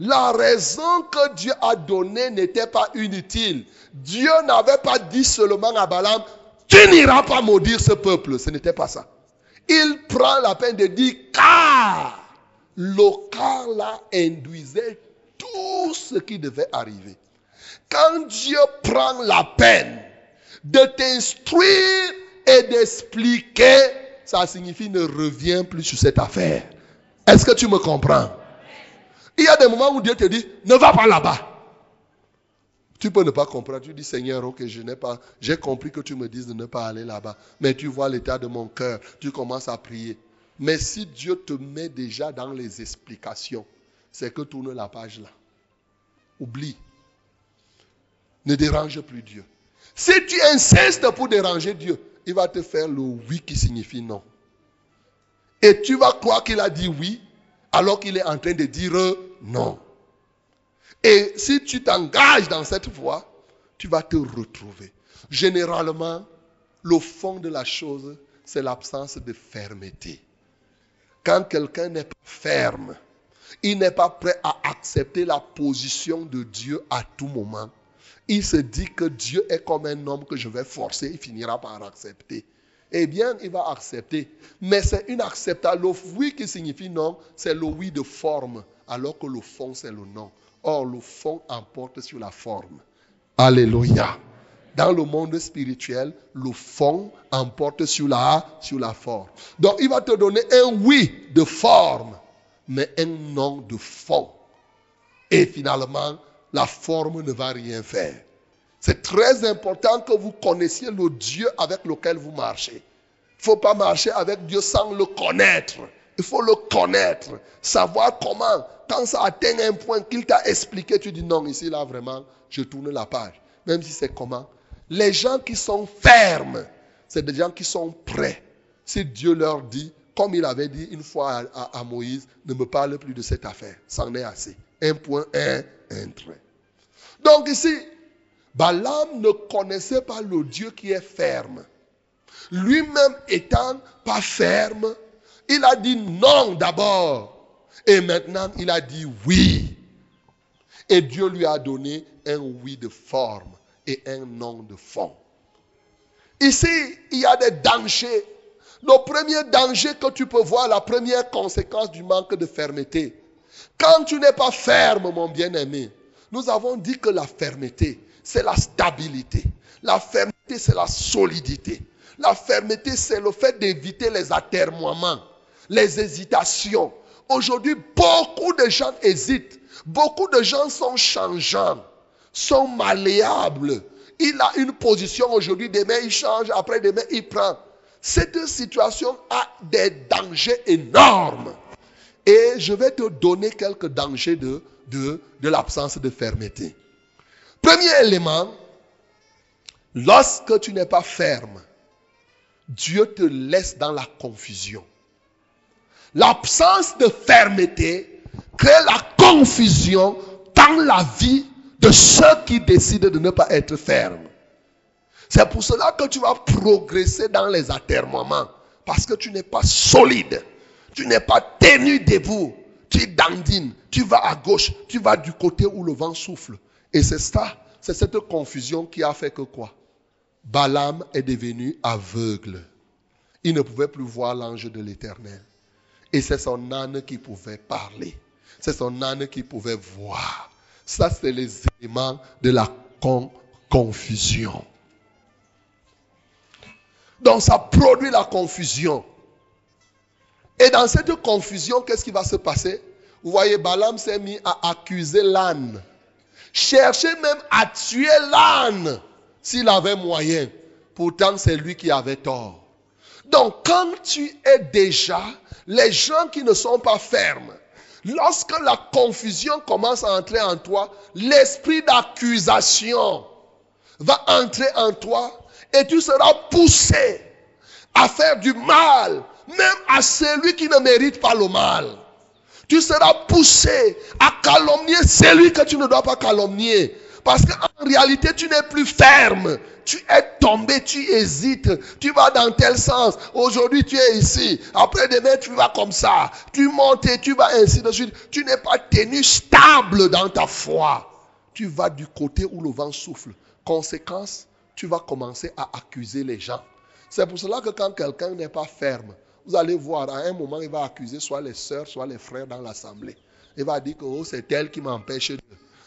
la raison que Dieu a donnée n'était pas inutile. Dieu n'avait pas dit seulement à Balaam, tu n'iras pas maudire ce peuple. Ce n'était pas ça. Il prend la peine de dire, car le cas là induisait tout ce qui devait arriver. Quand Dieu prend la peine de t'instruire et d'expliquer, ça signifie ne reviens plus sur cette affaire. Est-ce que tu me comprends? Il y a des moments où Dieu te dit, ne va pas là-bas. Tu peux ne pas comprendre. Tu dis, Seigneur, ok, je n'ai pas, j'ai compris que tu me dises de ne pas aller là-bas. Mais tu vois l'état de mon cœur. Tu commences à prier. Mais si Dieu te met déjà dans les explications, c'est que tourne la page là. Oublie. Ne dérange plus Dieu. Si tu insistes pour déranger Dieu, il va te faire le oui qui signifie non. Et tu vas croire qu'il a dit oui, alors qu'il est en train de dire non. Et si tu t'engages dans cette voie, tu vas te retrouver. Généralement, le fond de la chose, c'est l'absence de fermeté. Quand quelqu'un n'est pas ferme, il n'est pas prêt à accepter la position de Dieu à tout moment. Il se dit que Dieu est comme un homme que je vais forcer, il finira par accepter eh bien, il va accepter. Mais c'est une acceptation. Le oui qui signifie non, c'est le oui de forme, alors que le fond, c'est le non. Or, le fond emporte sur la forme. Alléluia. Dans le monde spirituel, le fond emporte sur la, sur la forme. Donc, il va te donner un oui de forme, mais un non de fond. Et finalement, la forme ne va rien faire. C'est très important que vous connaissiez le Dieu avec lequel vous marchez. Il ne faut pas marcher avec Dieu sans le connaître. Il faut le connaître, savoir comment. Quand ça atteint un point qu'il t'a expliqué, tu dis non, ici, là, vraiment, je tourne la page. Même si c'est comment. Les gens qui sont fermes, c'est des gens qui sont prêts. Si Dieu leur dit, comme il avait dit une fois à, Moïse, ne me parle plus de cette affaire. C'en est assez. Un point, un, un trait. Donc ici, Balaam ne connaissait pas le Dieu qui est ferme. Lui-même étant pas ferme, il a dit non d'abord. Et maintenant, il a dit oui. Et Dieu lui a donné un oui de forme. et un nom de fond. Ici, il y a des dangers. Le premier danger que tu peux voir, la première conséquence du manque de fermeté. Quand tu n'es pas ferme, mon bien-aimé, nous avons dit que la fermeté, c'est la stabilité. La fermeté, c'est la solidité. La fermeté, c'est le fait d'éviter les atermoiements, les hésitations. Aujourd'hui, beaucoup de gens hésitent. Beaucoup de gens sont changeants, sont malléables, il a une position aujourd'hui, demain il change, après demain il prend. Cette situation a des dangers énormes. Et je vais te donner quelques dangers de, de, de l'absence de fermeté. Premier élément, lorsque tu n'es pas ferme, Dieu te laisse dans la confusion. L'absence de fermeté crée la confusion dans la vie de ceux qui décident de ne pas être fermes. C'est pour cela que tu vas progresser dans les atermoiements. Parce que tu n'es pas solide. Tu n'es pas tenu debout. Tu dandines. Tu vas à gauche. Tu vas du côté où le vent souffle. Et c'est ça. C'est cette confusion qui a fait que quoi? Balaam est devenu aveugle. Il ne pouvait plus voir l'ange de l'éternel. Et c'est son âne qui pouvait parler. C'est son âne qui pouvait voir. Ça, c'est les éléments de la confusion. Donc, ça produit la confusion. Et dans cette confusion, qu'est-ce qui va se passer? Vous voyez, Balaam s'est mis à accuser l'âne. Chercher même à tuer l'âne s'il avait moyen. Pourtant, c'est lui qui avait tort. Donc, quand tu es déjà les gens qui ne sont pas fermes, Lorsque la confusion commence à entrer en toi, l'esprit d'accusation va entrer en toi et tu seras poussé à faire du mal, même à celui qui ne mérite pas le mal. Tu seras poussé à calomnier celui que tu ne dois pas calomnier. Parce qu'en réalité, tu n'es plus ferme. Tu es tombé, tu hésites. Tu vas dans tel sens. Aujourd'hui, tu es ici. Après demain, tu vas comme ça. Tu montes et tu vas ainsi de suite. Tu n'es pas tenu stable dans ta foi. Tu vas du côté où le vent souffle. Conséquence, tu vas commencer à accuser les gens. C'est pour cela que quand quelqu'un n'est pas ferme, vous allez voir, à un moment, il va accuser soit les sœurs, soit les frères dans l'assemblée. Il va dire que oh, c'est elle qui m'empêche de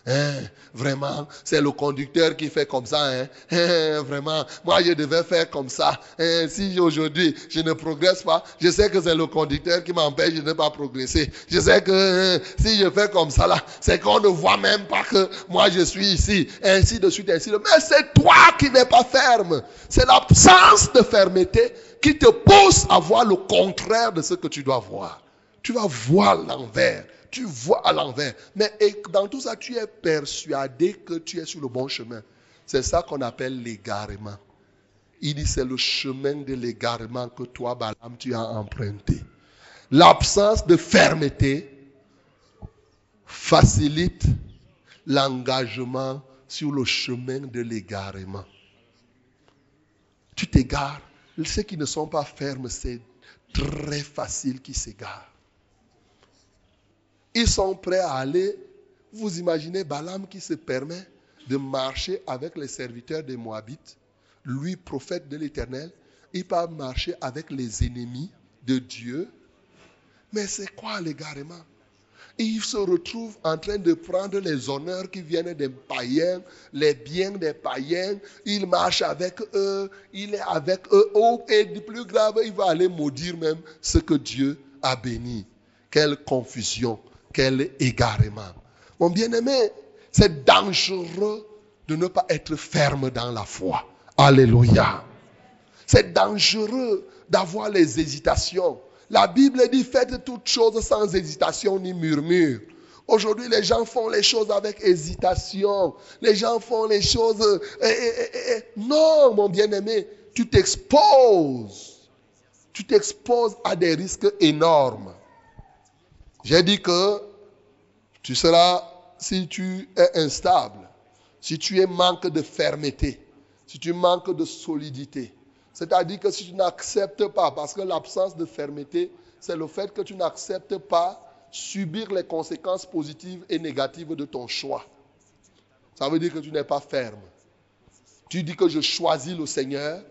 Hein, vraiment, c'est le conducteur qui fait comme ça. Hein, hein, vraiment, moi je devais faire comme ça. Hein, si aujourd'hui je ne progresse pas, je sais que c'est le conducteur qui m'empêche de ne pas progresser. Je sais que si je fais comme ça là, c'est qu'on ne voit même pas que moi je suis ici. Ainsi de suite, ainsi de suite. Mais c'est toi qui n'es pas ferme. C'est l'absence de fermeté qui te pousse à voir le contraire de ce que tu dois voir. Tu vas voir l'envers tu vois à l'envers. Mais dans tout ça, tu es persuadé que tu es sur le bon chemin. C'est ça qu'on appelle l'égarement. Il dit c'est le chemin de l'égarement que toi, Balaam, tu as emprunté. L'absence de fermeté facilite l'engagement sur le chemin de l'égarement. Tu t'égares. Ceux qui ne sont pas fermes, c'est très facile qu'ils s'égarent. Ils sont prêts à aller. Vous imaginez Balaam qui se permet de marcher avec les serviteurs des Moabites, lui, prophète de l'Éternel, il peut marcher avec les ennemis de Dieu. Mais c'est quoi l'égarement Il se retrouve en train de prendre les honneurs qui viennent des païens, les biens des païens. Il marche avec eux, il est avec eux. Oh, et du plus grave, il va aller maudire même ce que Dieu a béni. Quelle confusion quel égarement. Mon bien-aimé, c'est dangereux de ne pas être ferme dans la foi. Alléluia. C'est dangereux d'avoir les hésitations. La Bible dit faites toutes choses sans hésitation ni murmure. Aujourd'hui, les gens font les choses avec hésitation. Les gens font les choses... Eh, eh, eh, non, mon bien-aimé, tu t'exposes. Tu t'exposes à des risques énormes. J'ai dit que tu seras, si tu es instable, si tu es manque de fermeté, si tu manques de solidité, c'est-à-dire que si tu n'acceptes pas, parce que l'absence de fermeté, c'est le fait que tu n'acceptes pas subir les conséquences positives et négatives de ton choix. Ça veut dire que tu n'es pas ferme. Tu dis que je choisis le Seigneur.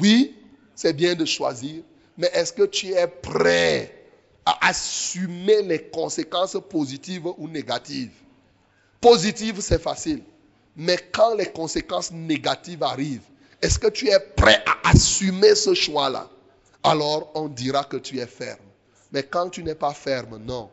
Oui, c'est bien de choisir, mais est-ce que tu es prêt à assumer les conséquences positives ou négatives Positives, c'est facile. Mais quand les conséquences négatives arrivent, est-ce que tu es prêt à assumer ce choix-là? Alors on dira que tu es ferme. Mais quand tu n'es pas ferme, non,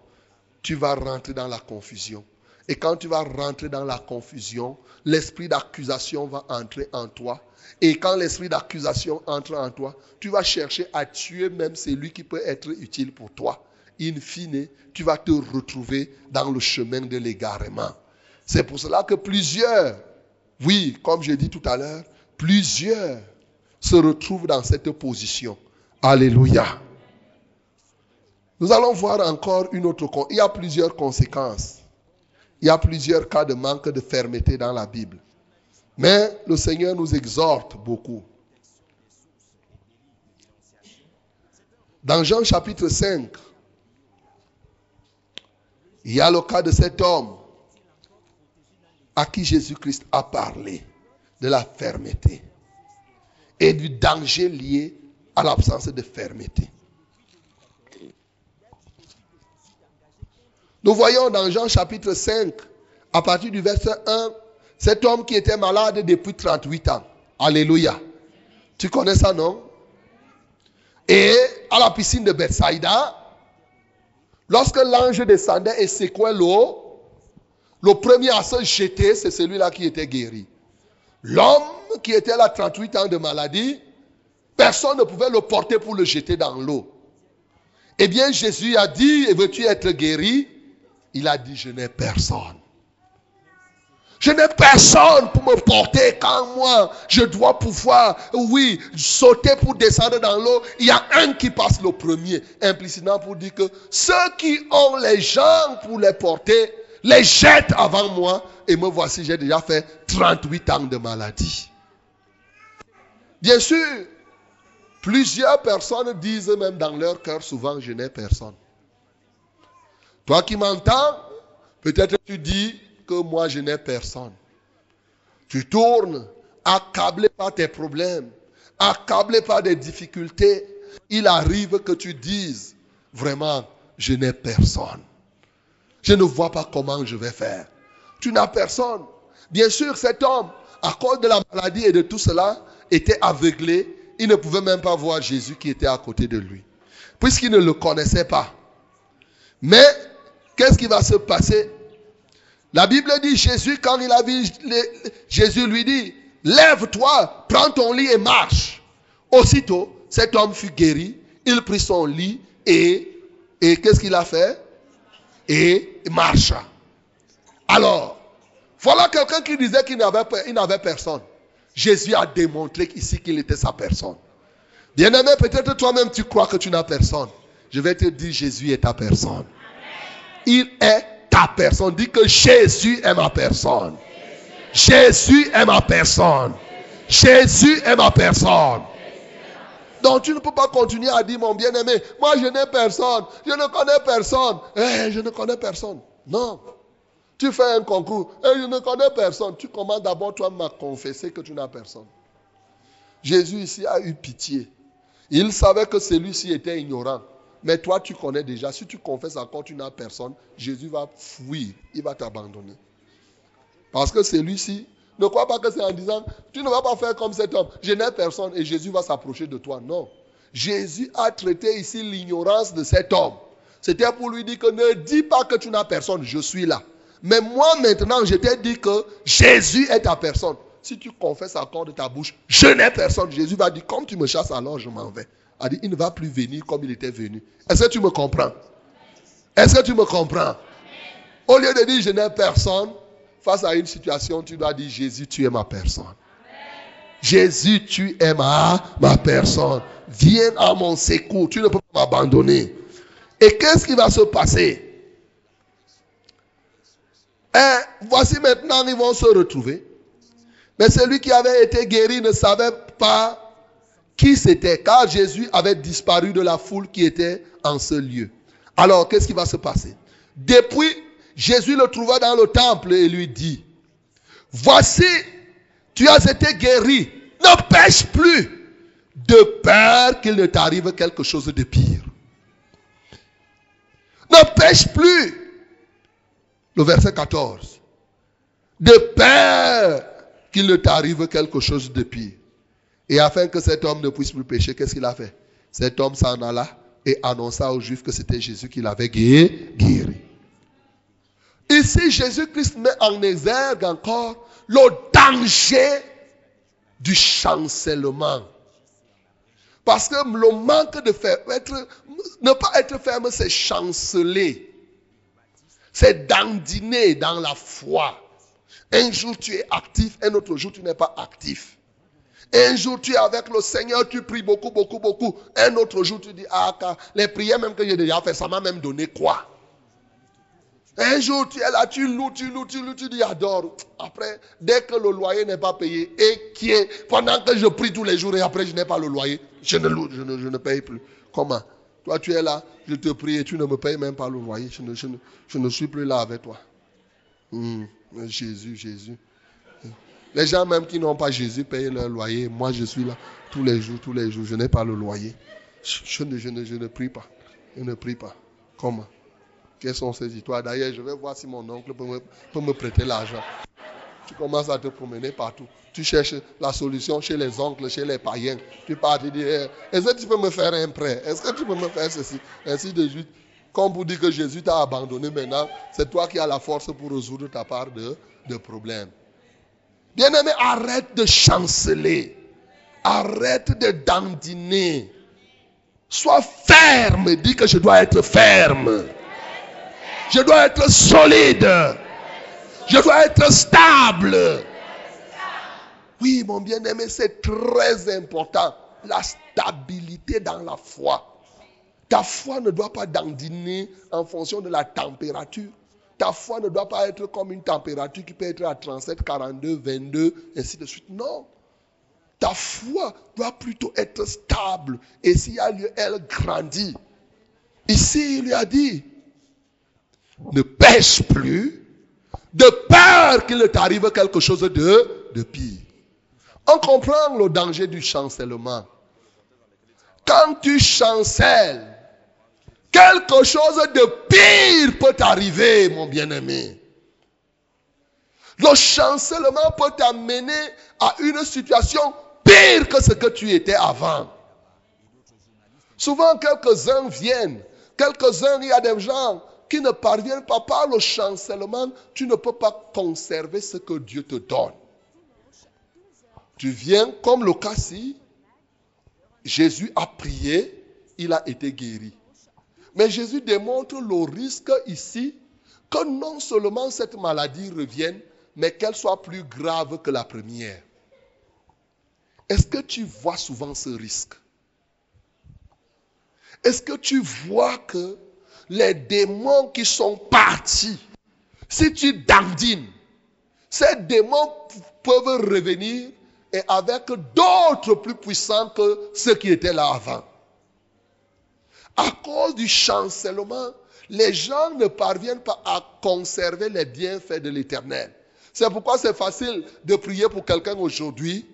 tu vas rentrer dans la confusion. Et quand tu vas rentrer dans la confusion, l'esprit d'accusation va entrer en toi. Et quand l'esprit d'accusation entre en toi, tu vas chercher à tuer même celui qui peut être utile pour toi. In fine, tu vas te retrouver dans le chemin de l'égarement. C'est pour cela que plusieurs, oui, comme je dit tout à l'heure, plusieurs se retrouvent dans cette position. Alléluia. Nous allons voir encore une autre. Il y a plusieurs conséquences. Il y a plusieurs cas de manque de fermeté dans la Bible. Mais le Seigneur nous exhorte beaucoup. Dans Jean chapitre 5, il y a le cas de cet homme à qui Jésus-Christ a parlé de la fermeté et du danger lié à l'absence de fermeté. Nous voyons dans Jean chapitre 5, à partir du verset 1, cet homme qui était malade depuis 38 ans. Alléluia. Tu connais ça, non? Et à la piscine de Bethsaïda, lorsque l'ange descendait et secouait l'eau, le premier à se jeter, c'est celui-là qui était guéri. L'homme qui était là 38 ans de maladie, personne ne pouvait le porter pour le jeter dans l'eau. Eh bien, Jésus a dit, veux-tu être guéri? Il a dit, je n'ai personne. Je n'ai personne pour me porter quand moi, je dois pouvoir, oui, sauter pour descendre dans l'eau. Il y a un qui passe le premier, implicitement pour dire que ceux qui ont les gens pour les porter, les jettent avant moi. Et me voici, j'ai déjà fait 38 ans de maladie. Bien sûr, plusieurs personnes disent même dans leur cœur souvent, je n'ai personne. Toi qui m'entends, peut-être tu dis, que moi je n'ai personne. Tu tournes accablé par tes problèmes, accablé par des difficultés. Il arrive que tu dises, vraiment, je n'ai personne. Je ne vois pas comment je vais faire. Tu n'as personne. Bien sûr, cet homme, à cause de la maladie et de tout cela, était aveuglé. Il ne pouvait même pas voir Jésus qui était à côté de lui, puisqu'il ne le connaissait pas. Mais qu'est-ce qui va se passer? La Bible dit, Jésus, quand il a vu, Jésus lui dit, lève-toi, prends ton lit et marche. Aussitôt, cet homme fut guéri, il prit son lit et, et qu'est-ce qu'il a fait? Et marcha. Alors, voilà quelqu'un qui disait qu'il n'avait personne. Jésus a démontré ici qu'il était sa personne. Bien-aimé, peut-être toi-même tu crois que tu n'as personne. Je vais te dire, Jésus est ta personne. Il est ta personne. Dis que Jésus est ma personne. Jésus est ma personne. Jésus est ma personne. Donc tu ne peux pas continuer à dire, mon bien-aimé, moi je n'ai personne, je ne connais personne. Eh, je ne connais personne. Non. Tu fais un concours, eh, je ne connais personne. Tu commences d'abord toi à confesser que tu n'as personne. Jésus ici a eu pitié. Il savait que celui-ci était ignorant. Mais toi, tu connais déjà. Si tu confesses encore, tu n'as personne. Jésus va fuir. Il va t'abandonner. Parce que celui-ci, ne crois pas que c'est en disant, tu ne vas pas faire comme cet homme. Je n'ai personne et Jésus va s'approcher de toi. Non. Jésus a traité ici l'ignorance de cet homme. C'était pour lui dire que ne dis pas que tu n'as personne, je suis là. Mais moi maintenant, je t'ai dit que Jésus est ta personne. Si tu confesses encore de ta bouche, je n'ai personne, Jésus va dire, comme tu me chasses alors, je m'en vais il ne va plus venir comme il était venu. Est-ce que tu me comprends? Est-ce que tu me comprends? Au lieu de dire, je n'ai personne, face à une situation, tu dois dire, Jésus, tu es ma personne. Jésus, tu es ma, ma personne. Viens à mon secours. Tu ne peux pas m'abandonner. Et qu'est-ce qui va se passer? Eh, voici maintenant, ils vont se retrouver. Mais celui qui avait été guéri ne savait pas qui c'était, car Jésus avait disparu de la foule qui était en ce lieu. Alors, qu'est-ce qui va se passer? Depuis, Jésus le trouva dans le temple et lui dit, voici, tu as été guéri. Ne pêche plus de peur qu'il ne t'arrive quelque chose de pire. Ne pêche plus. Le verset 14. De peur qu'il ne t'arrive quelque chose de pire. Et afin que cet homme ne puisse plus pécher, qu'est-ce qu'il a fait? Cet homme s'en alla et annonça aux Juifs que c'était Jésus qui l'avait guéri. Ici, Jésus-Christ met en exergue encore le danger du chancellement. Parce que le manque de faire, être, ne pas être ferme, c'est chanceler. C'est dandiner dans la foi. Un jour tu es actif, un autre jour tu n'es pas actif. Un jour tu es avec le Seigneur, tu pries beaucoup, beaucoup, beaucoup. Un autre jour tu dis, ah, les prières même que j'ai déjà fait, ça m'a même donné quoi? Un jour, tu es là, tu loues, tu loues, tu loues, tu dis adore. Après, dès que le loyer n'est pas payé, et qui est, pendant que je prie tous les jours et après je n'ai pas le loyer, je ne loue, je ne, je ne paye plus. Comment? Toi, tu es là, je te prie et tu ne me payes même pas le loyer. Je ne, je ne, suis plus là avec toi. Hmm, Jésus, Jésus. Les gens même qui n'ont pas Jésus payent leur loyer. Moi, je suis là tous les jours, tous les jours. Je n'ai pas le loyer. Je ne, prie pas. Je ne prie pas. Comment? Quelles sont ces histoires? D'ailleurs, je vais voir si mon oncle peut me, prêter l'argent. Tu commences à te promener partout. Tu cherches la solution chez les oncles, chez les païens. Tu pars, tu dis, eh, est-ce que tu peux me faire un prêt? Est-ce que tu peux me faire ceci? Ainsi de suite. Comme pour dire que Jésus t'a abandonné maintenant, c'est toi qui as la force pour résoudre ta part de problème. Bien-aimé, arrête de chanceler. Arrête de dandiner. Sois ferme. Dis que je dois être ferme. Je dois être solide. Je dois être stable. Oui, mon bien-aimé, c'est très important. La stabilité dans la foi. Ta foi ne doit pas dandiner en fonction de la température. Ta foi ne doit pas être comme une température qui peut être à 37, 42, 22, ainsi de suite. Non. Ta foi doit plutôt être stable. Et s'il y a lieu, elle grandit. Ici, il lui a dit, ne pêche plus de peur qu'il ne t'arrive quelque chose de, de pire. On comprend le danger du chancellement. Quand tu chancelles, quelque chose de pire peut t'arriver, mon bien-aimé. Le chancellement peut t'amener à une situation pire que ce que tu étais avant. Souvent, quelques-uns viennent. Quelques-uns, il y a des gens qui ne parviennent pas par le chancellement, tu ne peux pas conserver ce que Dieu te donne. Tu viens, comme le cas-ci, Jésus a prié, il a été guéri. Mais Jésus démontre le risque ici que non seulement cette maladie revienne, mais qu'elle soit plus grave que la première. Est-ce que tu vois souvent ce risque? Est-ce que tu vois que les démons qui sont partis, si tu dandines, ces démons peuvent revenir et avec d'autres plus puissants que ceux qui étaient là avant. À cause du chancellement, les gens ne parviennent pas à conserver les bienfaits de l'éternel. C'est pourquoi c'est facile de prier pour quelqu'un aujourd'hui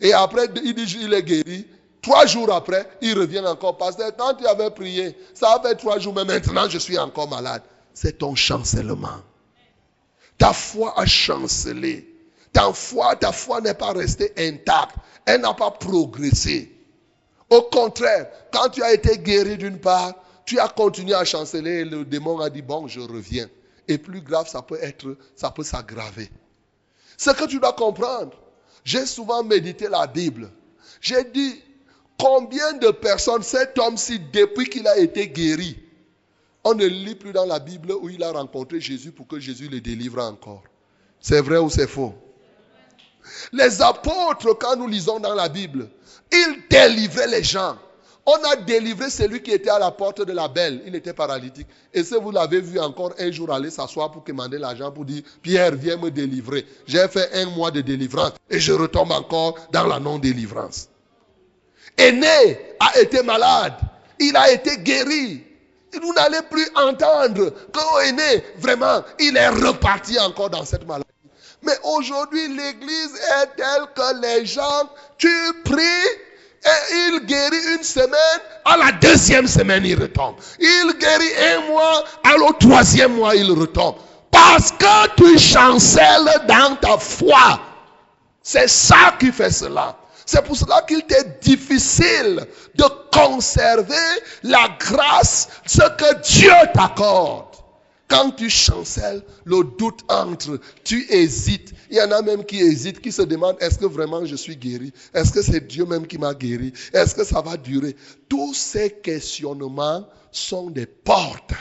et après il est guéri Trois jours après, il revient encore. Parce que quand tu avais prié, ça a fait trois jours, mais maintenant je suis encore malade. C'est ton chancellement. Ta foi a chancelé. Ta foi, ta foi n'est pas restée intacte. Elle n'a pas progressé. Au contraire, quand tu as été guéri d'une part, tu as continué à chanceler et le démon a dit, bon, je reviens. Et plus grave, ça peut être, ça peut s'aggraver. Ce que tu dois comprendre, j'ai souvent médité la Bible. J'ai dit, Combien de personnes cet homme-ci, depuis qu'il a été guéri, on ne lit plus dans la Bible où il a rencontré Jésus pour que Jésus le délivre encore. C'est vrai ou c'est faux? Les apôtres, quand nous lisons dans la Bible, ils délivraient les gens. On a délivré celui qui était à la porte de la belle. Il était paralytique. Et si vous l'avez vu encore un jour aller s'asseoir pour demander l'argent pour dire, Pierre, viens me délivrer. J'ai fait un mois de délivrance et je retombe encore dans la non-délivrance. Aîné a été malade. Il a été guéri. Vous n'allez plus entendre que Aîné, vraiment, il est reparti encore dans cette maladie. Mais aujourd'hui, l'église est telle que les gens, tu pries et il guérit une semaine, à la deuxième semaine, il retombe. Il guérit un mois, à le troisième mois, il retombe. Parce que tu chancelles dans ta foi. C'est ça qui fait cela. C'est pour cela qu'il t'est difficile de conserver la grâce, ce que Dieu t'accorde. Quand tu chancelles, le doute entre, tu hésites. Il y en a même qui hésitent, qui se demandent, est-ce que vraiment je suis guéri? Est-ce que c'est Dieu même qui m'a guéri? Est-ce que ça va durer? Tous ces questionnements sont des portes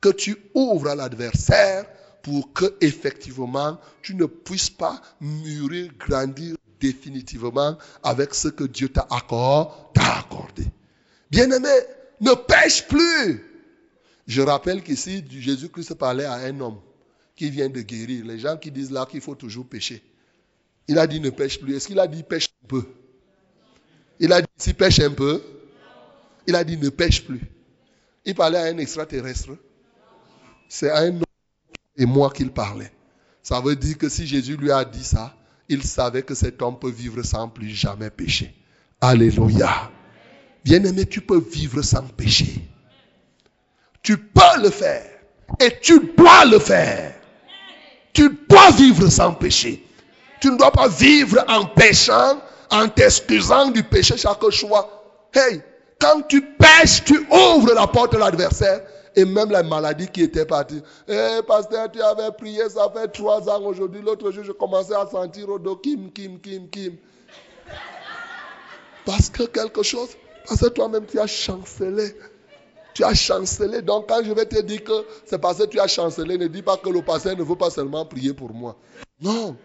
que tu ouvres à l'adversaire pour que effectivement tu ne puisses pas mûrir, grandir définitivement avec ce que Dieu t'a accordé. Bien-aimé, ne pêche plus. Je rappelle qu'ici, Jésus-Christ parlait à un homme qui vient de guérir. Les gens qui disent là qu'il faut toujours pécher. Il a dit ne pêche plus. Est-ce qu'il a dit pêche un peu? Il a dit si pêche un peu. Il a dit ne pêche plus. Il parlait à un extraterrestre. C'est à un homme et moi qu'il parlait. Ça veut dire que si Jésus lui a dit ça, il savait que cet homme peut vivre sans plus jamais pécher. Alléluia. Bien-aimé, tu peux vivre sans pécher. Tu peux le faire. Et tu dois le faire. Tu dois vivre sans péché. Tu ne dois pas vivre en péchant, en t'excusant du péché chaque choix. Hey, quand tu pêches, tu ouvres la porte de l'adversaire. Et même la maladie qui était partie. Eh, pasteur, tu avais prié, ça fait trois ans aujourd'hui. L'autre jour, je commençais à sentir au dos, kim, kim, kim, kim. Parce que quelque chose, parce que toi-même, tu as chancelé. Tu as chancelé. Donc, quand je vais te dire que c'est parce que tu as chancelé, ne dis pas que le pasteur ne veut pas seulement prier pour moi. Non.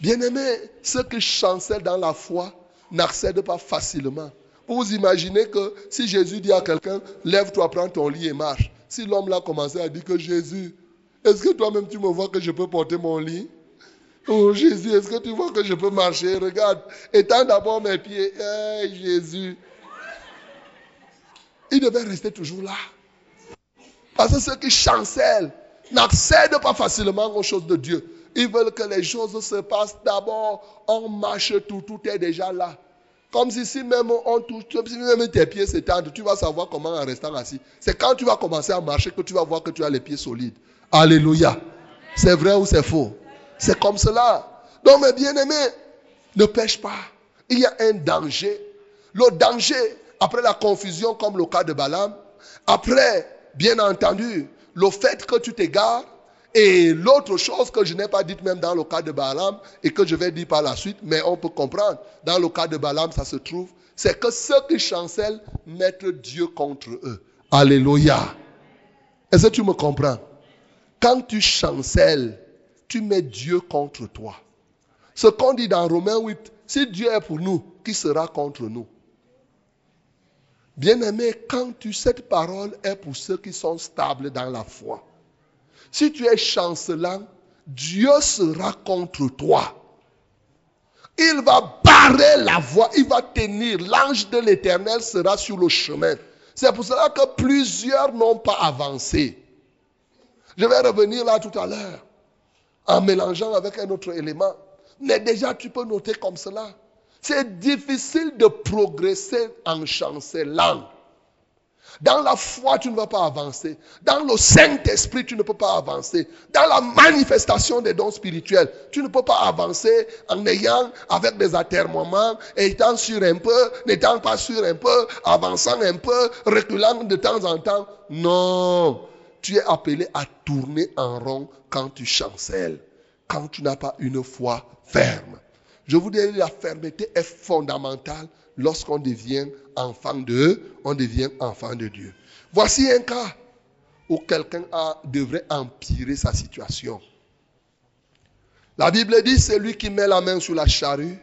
Bien-aimé, ceux qui chancellent dans la foi n'accèdent pas facilement. Vous imaginez que si Jésus dit à quelqu'un, lève-toi, prends ton lit et marche. Si l'homme là commençait à dire que Jésus, est-ce que toi-même tu me vois que je peux porter mon lit? Oh Jésus, est-ce que tu vois que je peux marcher? Regarde, étends d'abord mes pieds. Hey, Jésus, il devait rester toujours là. Parce que ceux qui chancellent n'accèdent pas facilement aux choses de Dieu. Ils veulent que les choses se passent d'abord. On marche tout, tout est déjà là. Comme si, si même on touche, si même tes pieds s'étendent, tu vas savoir comment en restant assis. C'est quand tu vas commencer à marcher que tu vas voir que tu as les pieds solides. Alléluia. C'est vrai ou c'est faux? C'est comme cela. Donc mes bien-aimés, ne pêche pas. Il y a un danger. Le danger, après la confusion comme le cas de Balaam, après, bien entendu, le fait que tu t'égares, et l'autre chose que je n'ai pas dite même dans le cas de Balaam et que je vais dire par la suite, mais on peut comprendre, dans le cas de Balaam, ça se trouve, c'est que ceux qui chancellent mettent Dieu contre eux. Alléluia. Est-ce que tu me comprends? Quand tu chancelles, tu mets Dieu contre toi. Ce qu'on dit dans Romains 8, si Dieu est pour nous, qui sera contre nous? Bien-aimé, quand tu, cette parole est pour ceux qui sont stables dans la foi. Si tu es chancelant, Dieu sera contre toi. Il va barrer la voie, il va tenir. L'ange de l'éternel sera sur le chemin. C'est pour cela que plusieurs n'ont pas avancé. Je vais revenir là tout à l'heure en mélangeant avec un autre élément. Mais déjà, tu peux noter comme cela. C'est difficile de progresser en chancelant. Dans la foi, tu ne vas pas avancer. Dans le Saint-Esprit, tu ne peux pas avancer. Dans la manifestation des dons spirituels, tu ne peux pas avancer en ayant avec des atermoiements, étant sûr un peu, n'étant pas sûr un peu, avançant un peu, reculant de temps en temps. Non. Tu es appelé à tourner en rond quand tu chancelles, quand tu n'as pas une foi ferme. Je vous dis, la fermeté est fondamentale lorsqu'on devient enfant de, on devient enfant de Dieu. Voici un cas où quelqu'un devrait empirer sa situation. La Bible dit, celui qui met la main sur la charrue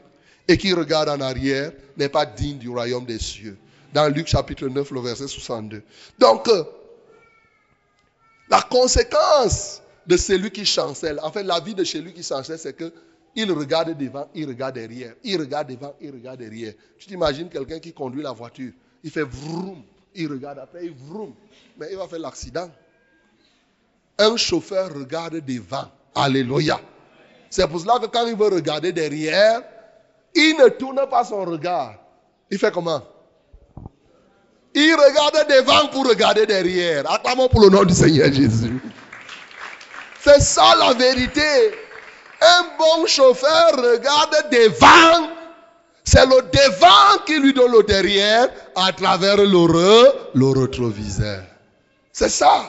et qui regarde en arrière n'est pas digne du royaume des cieux. Dans Luc chapitre 9, le verset 62. Donc, euh, la conséquence de celui qui chancelle, en fait, la vie de celui qui chancelle, c'est que il regarde devant, il regarde derrière. Il regarde devant, il regarde derrière. Tu t'imagines quelqu'un qui conduit la voiture. Il fait vroom. Il regarde après, il vroom. Mais il va faire l'accident. Un chauffeur regarde devant. Alléluia. C'est pour cela que quand il veut regarder derrière, il ne tourne pas son regard. Il fait comment? Il regarde devant pour regarder derrière. Acclamons pour le nom du Seigneur Jésus. C'est ça la vérité. Un bon chauffeur regarde devant. C'est le devant qui lui donne le derrière à travers le, le rétroviseur. C'est ça.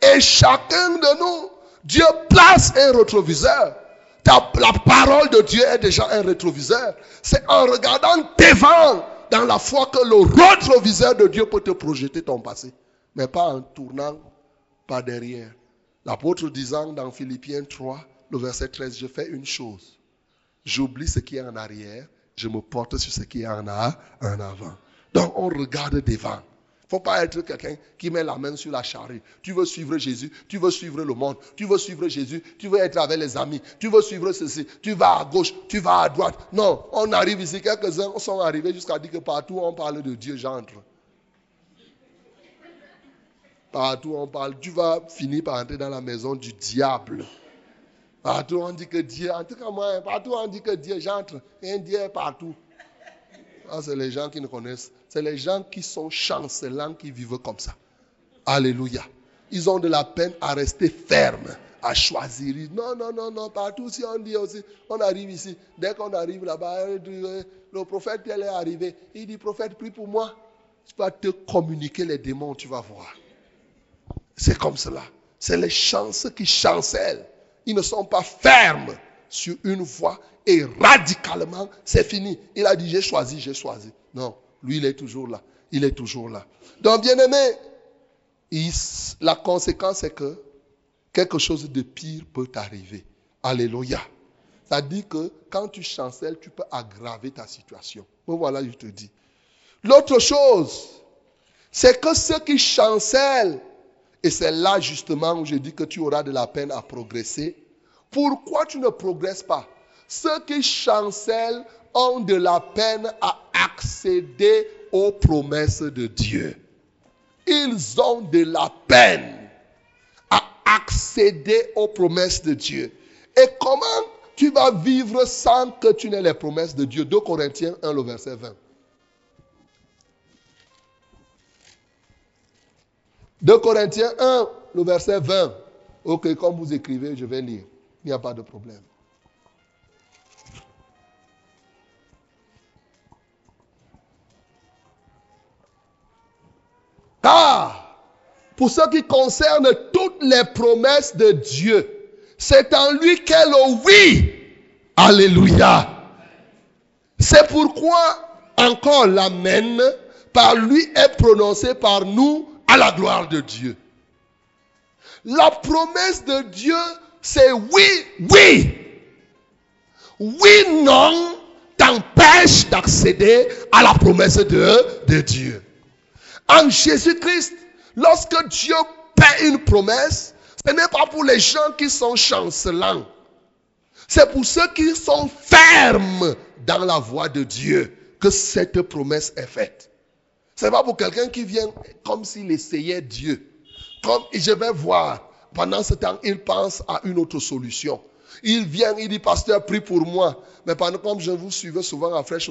Et chacun de nous, Dieu place un rétroviseur. la parole de Dieu est déjà un rétroviseur. C'est en regardant devant dans la foi que le rétroviseur de Dieu peut te projeter ton passé. Mais pas en tournant par derrière. L'apôtre disant dans Philippiens 3, le verset 13, je fais une chose. J'oublie ce qui est en arrière, je me porte sur ce qui est en, en avant. Donc on regarde devant faut pas être quelqu'un qui met la main sur la charrue. Tu veux suivre Jésus, tu veux suivre le monde, tu veux suivre Jésus, tu veux être avec les amis, tu veux suivre ceci, tu vas à gauche, tu vas à droite. Non, on arrive ici, quelques-uns sont arrivés jusqu'à dire que partout on parle de Dieu, j'entre. Partout on parle, tu vas finir par entrer dans la maison du diable. Partout on dit que Dieu, en tout cas moi, partout on dit que Dieu, j'entre. Un Dieu partout. Ah, c'est les gens qui ne connaissent. C'est les gens qui sont chancelants qui vivent comme ça. Alléluia. Ils ont de la peine à rester fermes, à choisir. Non, non, non, non, partout si on dit aussi, on arrive ici. Dès qu'on arrive là-bas, le prophète elle est arrivé. Il dit, prophète, prie pour moi. Tu vas te communiquer les démons, tu vas voir. C'est comme cela. C'est les chances qui chancellent. Ils ne sont pas fermes sur une voie et radicalement, c'est fini. Il a dit, j'ai choisi, j'ai choisi. Non, lui, il est toujours là. Il est toujours là. Donc, bien aimé, la conséquence c'est que quelque chose de pire peut t'arriver. Alléluia. Ça dit que quand tu chancelles, tu peux aggraver ta situation. voilà, je te dis. L'autre chose, c'est que ceux qui chancellent, et c'est là justement où je dis que tu auras de la peine à progresser, pourquoi tu ne progresses pas? Ceux qui chancellent ont de la peine à accéder aux promesses de Dieu. Ils ont de la peine à accéder aux promesses de Dieu. Et comment tu vas vivre sans que tu n'aies les promesses de Dieu? 2 Corinthiens 1, le verset 20. 2 Corinthiens 1, le verset 20. Ok, comme vous écrivez, je vais lire. Il n'y a pas de problème. Car, pour ce qui concerne toutes les promesses de Dieu, c'est en lui qu'est le oui. Alléluia. C'est pourquoi encore l'Amen par lui est prononcé par nous la gloire de Dieu. La promesse de Dieu, c'est oui, oui. Oui, non, t'empêche d'accéder à la promesse de, de Dieu. En Jésus-Christ, lorsque Dieu paie une promesse, ce n'est pas pour les gens qui sont chancelants. C'est pour ceux qui sont fermes dans la voie de Dieu que cette promesse est faite. Ce n'est pas pour quelqu'un qui vient comme s'il essayait Dieu. Comme je vais voir, pendant ce temps, il pense à une autre solution. Il vient, il dit, pasteur, prie pour moi. Mais pendant comme je vous suivais souvent à Fraîche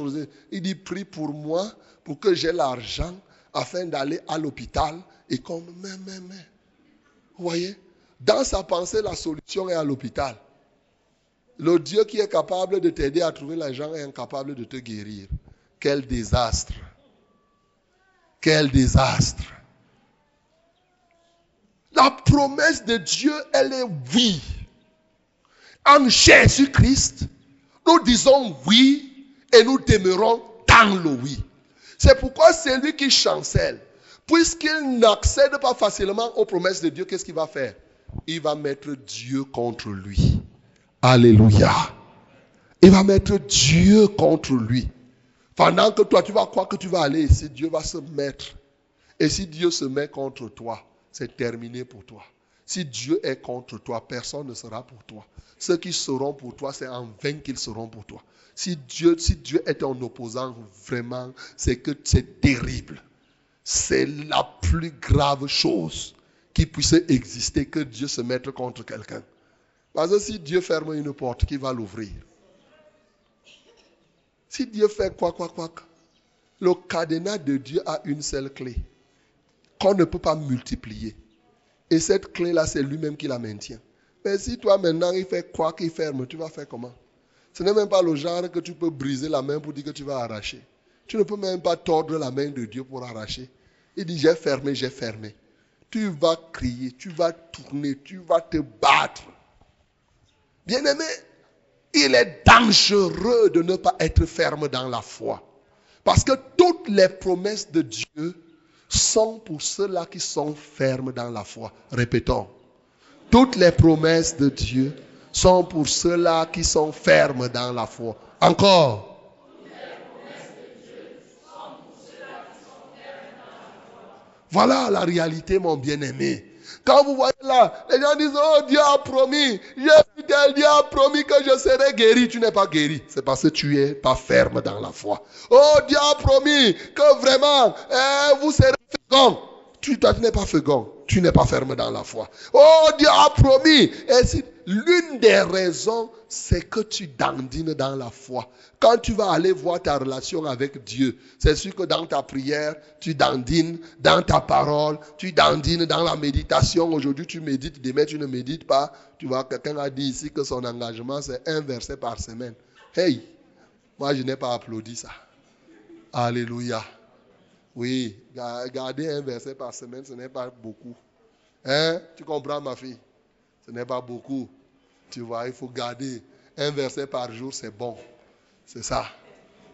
il dit, prie pour moi pour que j'ai l'argent afin d'aller à l'hôpital et comme, mais, mais, mais. Vous voyez? Dans sa pensée, la solution est à l'hôpital. Le Dieu qui est capable de t'aider à trouver l'argent est incapable de te guérir. Quel désastre. Quel désastre. La promesse de Dieu, elle est oui. En Jésus-Christ, nous disons oui et nous demeurons dans le oui. C'est pourquoi c'est lui qui chancelle, puisqu'il n'accède pas facilement aux promesses de Dieu, qu'est-ce qu'il va faire? Il va mettre Dieu contre lui. Alléluia. Il va mettre Dieu contre lui. Pendant que toi, tu vas croire que tu vas aller ici, Dieu va se mettre. Et si Dieu se met contre toi, c'est terminé pour toi. Si Dieu est contre toi, personne ne sera pour toi. Ceux qui seront pour toi, c'est en vain qu'ils seront pour toi. Si Dieu, si Dieu est un opposant, vraiment, c'est que c'est terrible. C'est la plus grave chose qui puisse exister que Dieu se mette contre quelqu'un. Parce que si Dieu ferme une porte, qui va l'ouvrir? Si Dieu fait quoi, quoi, quoi, le cadenas de Dieu a une seule clé qu'on ne peut pas multiplier. Et cette clé-là, c'est lui-même qui la maintient. Mais si toi maintenant il fait quoi qu'il ferme, tu vas faire comment? Ce n'est même pas le genre que tu peux briser la main pour dire que tu vas arracher. Tu ne peux même pas tordre la main de Dieu pour arracher. Il dit j'ai fermé, j'ai fermé. Tu vas crier, tu vas tourner, tu vas te battre. Bien-aimé, il est dangereux de ne pas être ferme dans la foi. Parce que toutes les promesses de Dieu sont pour ceux-là qui sont fermes dans la foi. Répétons. Toutes les promesses de Dieu sont pour ceux-là qui sont fermes dans la foi. Encore. Voilà la réalité, mon bien-aimé. Quand vous voyez là, les gens disent, oh Dieu a promis, Dieu a promis que je serai guéri. Tu n'es pas guéri. C'est parce que tu es pas ferme dans la foi. Oh Dieu a promis que vraiment, eh, vous serez fécond. Tu, n'es pas fécond. Tu n'es pas ferme dans la foi. Oh Dieu a promis. Et si, l'une des raisons, c'est que tu dandines dans la foi. Quand tu vas aller voir ta relation avec Dieu, c'est sûr que dans ta prière, tu dandines, dans ta parole, tu dandines dans la méditation. Aujourd'hui, tu médites, demain, tu ne médites pas. Tu vois, quelqu'un a dit ici que son engagement, c'est un verset par semaine. Hey, moi, je n'ai pas applaudi ça. Alléluia. Oui, garder un verset par semaine, ce n'est pas beaucoup. Hein? Tu comprends, ma fille? Ce n'est pas beaucoup. Tu vois, il faut garder un verset par jour, c'est bon. C'est ça.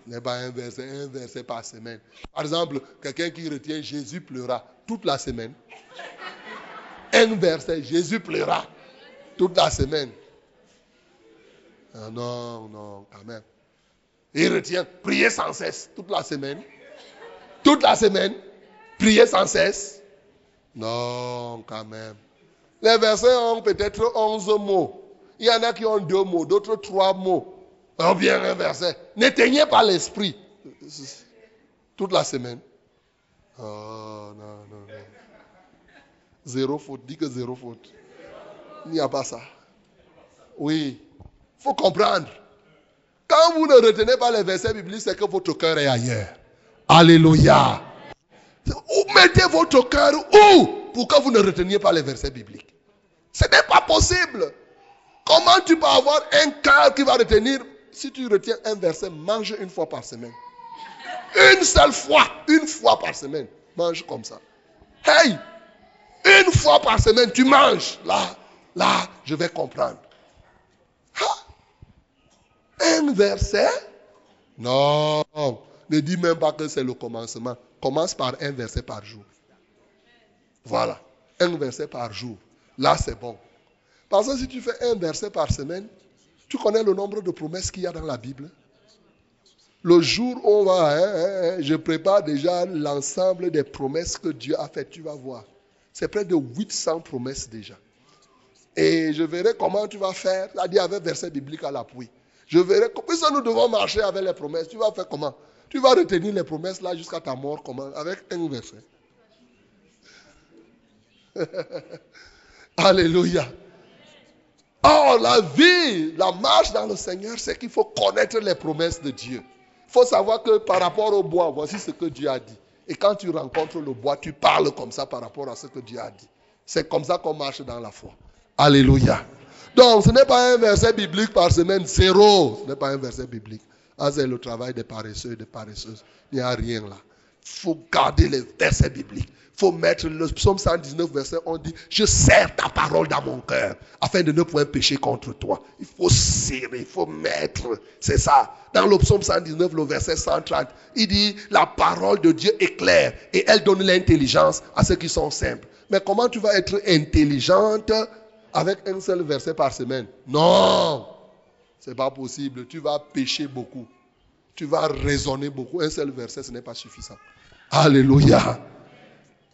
Ce n'est pas un verset, un verset par semaine. Par exemple, quelqu'un qui retient Jésus pleura toute la semaine. Un verset, Jésus pleura toute la semaine. Ah non, non, quand même. Il retient prier sans cesse toute la semaine. Toute la semaine. Prier sans cesse. Non, quand même. Les versets ont peut-être 11 mots. Il y en a qui ont deux mots, d'autres trois mots. Ou bien un verset. N'éteignez pas l'esprit. Toute la semaine. Oh, non, non, non. Zéro faute. Dis que zéro faute. Il n'y a pas ça. Oui. Il faut comprendre. Quand vous ne retenez pas les versets bibliques, c'est que votre cœur est ailleurs. Alléluia. Mettez votre cœur où pour que vous ne reteniez pas les versets bibliques Ce n'est pas possible. Comment tu peux avoir un cœur qui va retenir? Si tu retiens un verset, mange une fois par semaine. Une seule fois, une fois par semaine. Mange comme ça. Hey, une fois par semaine, tu manges. Là, là, je vais comprendre. Un verset? Non, ne dis même pas que c'est le commencement. Commence par un verset par jour. Voilà, un verset par jour. Là, c'est bon. Parce que si tu fais un verset par semaine, tu connais le nombre de promesses qu'il y a dans la Bible Le jour où on va, hein, hein, hein, je prépare déjà l'ensemble des promesses que Dieu a faites, tu vas voir. C'est près de 800 promesses déjà. Et je verrai comment tu vas faire, c'est-à-dire avec verset biblique à l'appui. Je verrai, ça nous devons marcher avec les promesses. Tu vas faire comment? Tu vas retenir les promesses là jusqu'à ta mort, Avec un verset. Alléluia. Or, la vie, la marche dans le Seigneur, c'est qu'il faut connaître les promesses de Dieu. Il faut savoir que par rapport au bois, voici ce que Dieu a dit. Et quand tu rencontres le bois, tu parles comme ça par rapport à ce que Dieu a dit. C'est comme ça qu'on marche dans la foi. Alléluia. Donc, ce n'est pas un verset biblique par semaine, zéro. Ce n'est pas un verset biblique. Ah, c'est le travail des paresseux et des paresseuses. Il n'y a rien là. Il faut garder les versets bibliques faut mettre le psaume 119, verset on dit, je serre ta parole dans mon cœur, afin de ne point pécher contre toi. Il faut serrer, il faut mettre, c'est ça. Dans le psaume 119, le verset 130, il dit, la parole de Dieu est claire et elle donne l'intelligence à ceux qui sont simples. Mais comment tu vas être intelligente avec un seul verset par semaine? Non, c'est pas possible. Tu vas pécher beaucoup. Tu vas raisonner beaucoup. Un seul verset, ce n'est pas suffisant. Alléluia.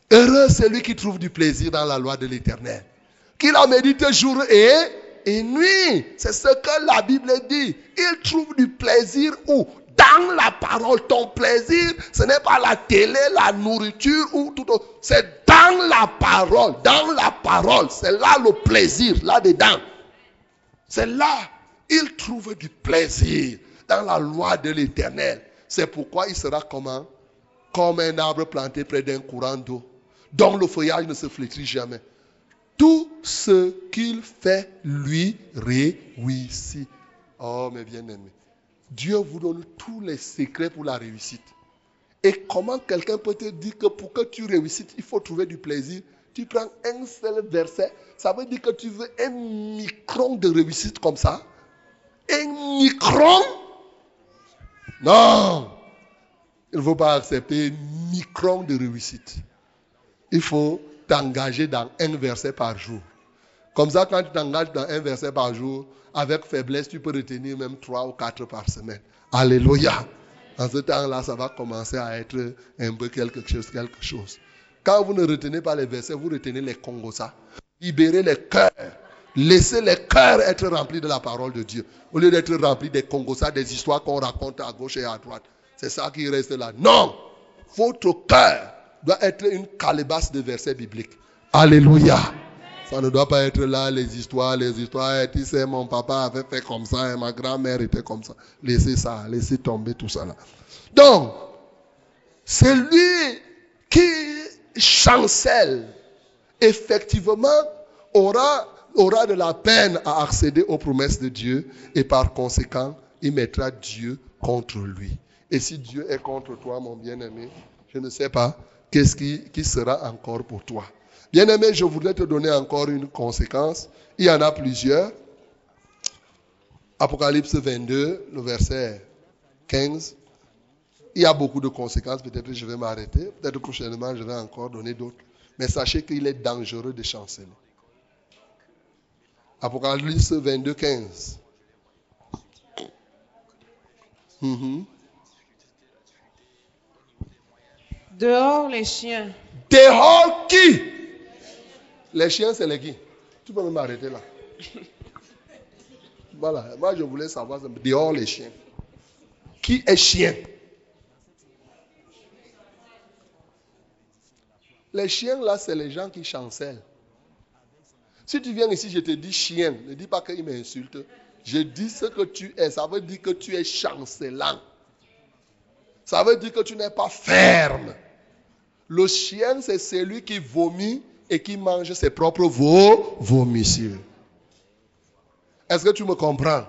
Heureux celui qui trouve du plaisir dans la loi de l'éternel. Qu'il la médite jour et, et nuit. C'est ce que la Bible dit. Il trouve du plaisir où? Dans la parole. Ton plaisir, ce n'est pas la télé, la nourriture ou tout autre. C'est dans la parole. Dans la parole. C'est là le plaisir, là-dedans. C'est là, il trouve du plaisir dans la loi de l'éternel. C'est pourquoi il sera comment Comme un arbre planté près d'un courant d'eau, dont le feuillage ne se flétrit jamais. Tout ce qu'il fait lui réussit. Oh, mes bien-aimés, Dieu vous donne tous les secrets pour la réussite. Et comment quelqu'un peut te dire que pour que tu réussisses, il faut trouver du plaisir? Tu prends un seul verset, ça veut dire que tu veux un micron de réussite comme ça? Un micron? Non Il ne faut pas accepter un micron de réussite. Il faut t'engager dans un verset par jour. Comme ça, quand tu t'engages dans un verset par jour, avec faiblesse, tu peux retenir même trois ou quatre par semaine. Alléluia. En ce temps-là, ça va commencer à être un peu quelque chose, quelque chose. Quand vous ne retenez pas les versets, vous retenez les congosa. Libérez les cœurs. Laissez les cœurs être remplis de la parole de Dieu. Au lieu d'être remplis des congosa, des histoires qu'on raconte à gauche et à droite. C'est ça qui reste là. Non! Votre cœur doit être une calebasse de versets bibliques. Alléluia! Ça ne doit pas être là les histoires, les histoires. Tu sais, mon papa avait fait comme ça et ma grand-mère était comme ça. Laissez ça, laissez tomber tout ça là. Donc, celui qui chancelle, effectivement, aura, aura de la peine à accéder aux promesses de Dieu et par conséquent, il mettra Dieu contre lui. Et si Dieu est contre toi, mon bien-aimé, je ne sais pas, qu'est-ce qui, sera encore pour toi Bien-aimé, je voudrais te donner encore une conséquence. Il y en a plusieurs. Apocalypse 22, le verset 15. Il y a beaucoup de conséquences. Peut-être que je vais m'arrêter. Peut-être prochainement, je vais encore donner d'autres. Mais sachez qu'il est dangereux de chanceler. Apocalypse 22, 15. Mhm. Dehors les chiens. Dehors qui? Les chiens, c'est les qui? Tu peux m'arrêter là. Voilà, moi je voulais savoir dehors les chiens. Qui est chien? Les chiens là, c'est les gens qui chancellent. Si tu viens ici, je te dis chien, ne dis pas qu'il m'insulte. Je dis ce que tu es. Ça veut dire que tu es chancelant. Ça veut dire que tu n'es pas ferme. Le chien, c'est celui qui vomit et qui mange ses propres vomissures. Est-ce que tu me comprends?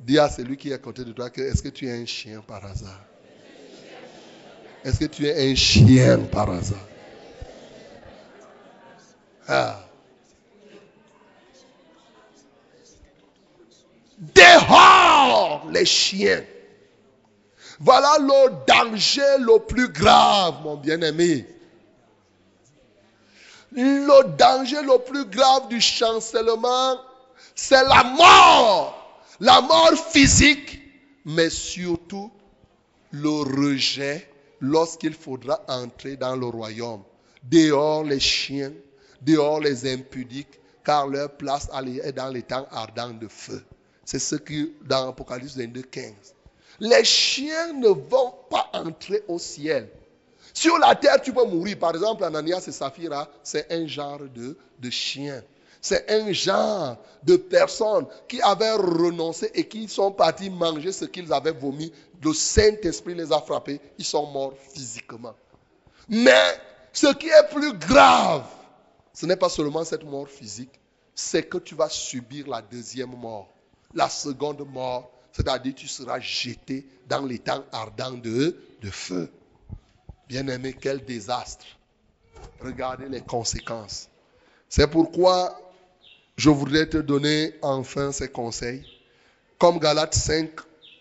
Dis à celui qui est à côté de toi que est-ce que tu es un chien par hasard? Est-ce que tu es un chien par hasard? Ah. Dehors les chiens. Voilà le danger le plus grave, mon bien-aimé. Le danger le plus grave du chancellement, c'est la mort. La mort physique, mais surtout le rejet lorsqu'il faudra entrer dans le royaume. Dehors les chiens, dehors les impudiques, car leur place est dans les temps ardents de feu. C'est ce qui, dans Apocalypse 22, 15. Les chiens ne vont pas entrer au ciel. Sur la terre, tu peux mourir. Par exemple, Ananias et Saphira, c'est un genre de, de chien. C'est un genre de personnes qui avaient renoncé et qui sont partis manger ce qu'ils avaient vomi. Le Saint-Esprit les a frappés. Ils sont morts physiquement. Mais ce qui est plus grave, ce n'est pas seulement cette mort physique, c'est que tu vas subir la deuxième mort. La seconde mort, c'est-à-dire tu seras jeté dans les temps ardents de, de feu. Bien-aimé, quel désastre. Regardez les conséquences. C'est pourquoi je voudrais te donner enfin ces conseils. Comme Galates 5,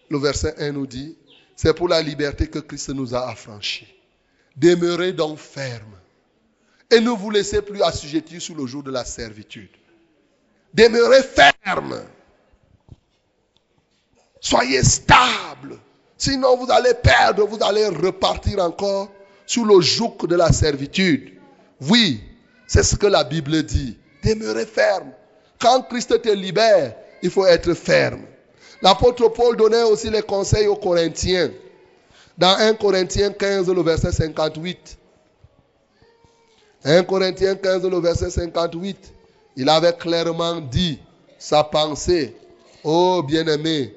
le verset 1 nous dit, c'est pour la liberté que Christ nous a affranchis. Demeurez donc ferme et ne vous laissez plus assujettir sous le jour de la servitude. Demeurez ferme. Soyez stable. Sinon, vous allez perdre, vous allez repartir encore sous le joug de la servitude. Oui, c'est ce que la Bible dit. Demeurez ferme. Quand Christ te libère, il faut être ferme. L'apôtre Paul donnait aussi les conseils aux Corinthiens. Dans 1 Corinthiens 15, le verset 58. 1 Corinthiens 15, le verset 58. Il avait clairement dit sa pensée. Oh bien-aimé,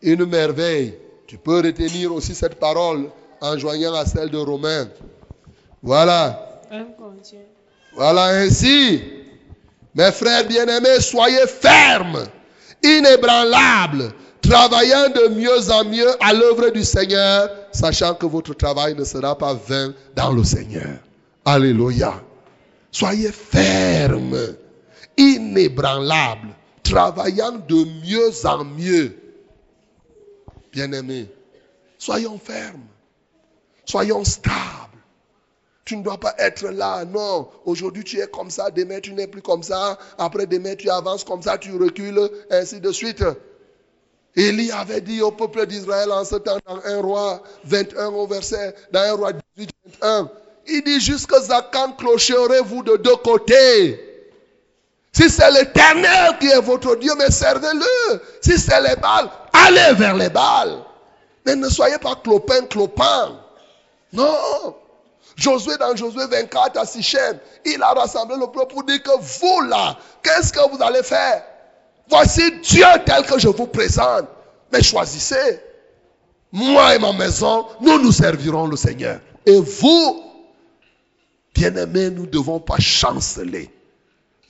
une merveille. Tu peux retenir aussi cette parole en joignant à celle de Romains. Voilà. Voilà ainsi. Mes frères bien-aimés, soyez fermes, inébranlables, travaillant de mieux en mieux à l'œuvre du Seigneur, sachant que votre travail ne sera pas vain dans le Seigneur. Alléluia. Soyez fermes, inébranlables, travaillant de mieux en mieux. Bien-aimés, soyons fermes, soyons stables. Tu ne dois pas être là, non. Aujourd'hui tu es comme ça, demain tu n'es plus comme ça, après demain tu avances comme ça, tu recules, ainsi de suite. Élie avait dit au peuple d'Israël en ce temps, dans 1 roi 21 au verset, dans 1 roi 18, 21, il dit jusqu'à quand clocherez-vous de deux côtés Si c'est l'éternel qui est votre Dieu, mais servez-le. Si c'est les balles, allez vers les balles. Mais ne soyez pas clopin, clopin. Non. Josué dans Josué 24 à Sichem, il a rassemblé le peuple pour dire que vous là, qu'est-ce que vous allez faire? Voici Dieu tel que je vous présente. Mais choisissez. Moi et ma maison, nous nous servirons le Seigneur. Et vous, bien-aimés, nous ne devons pas chanceler.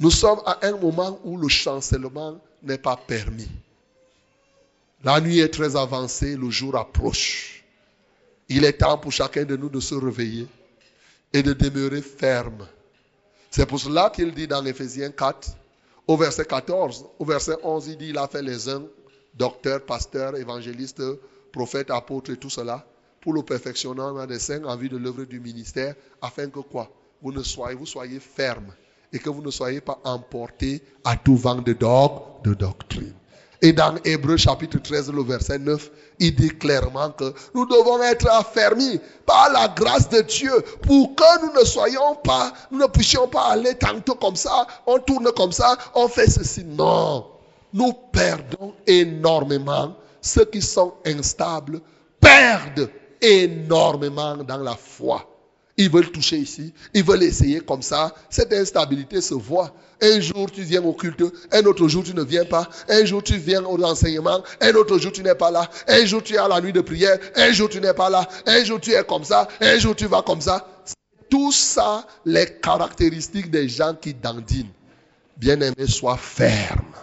Nous sommes à un moment où le chancellement n'est pas permis. La nuit est très avancée, le jour approche. Il est temps pour chacun de nous de se réveiller et de demeurer ferme. C'est pour cela qu'il dit dans Ephésiens 4, au verset 14, au verset 11, il dit, il a fait les uns docteurs, pasteurs, évangélistes, prophètes, apôtres et tout cela pour le perfectionnement des saints en vue de l'œuvre du ministère, afin que quoi? Vous ne soyez, vous soyez fermes et que vous ne soyez pas emportés à tout vent de dogme, de doctrine. Et dans Hébreu chapitre 13, le verset 9, il dit clairement que nous devons être affermis par la grâce de Dieu pour que nous ne soyons pas, nous ne puissions pas aller tantôt comme ça, on tourne comme ça, on fait ceci. Non, nous perdons énormément. Ceux qui sont instables perdent énormément dans la foi. Ils veulent toucher ici, ils veulent essayer comme ça. Cette instabilité se voit. Un jour tu viens au culte, un autre jour tu ne viens pas, un jour tu viens au enseignement, un autre jour tu n'es pas là, un jour tu es à la nuit de prière, un jour tu n'es pas là, un jour tu es comme ça, un jour tu vas comme ça. Tout ça, les caractéristiques des gens qui dandinent. Bien-aimé, sois ferme.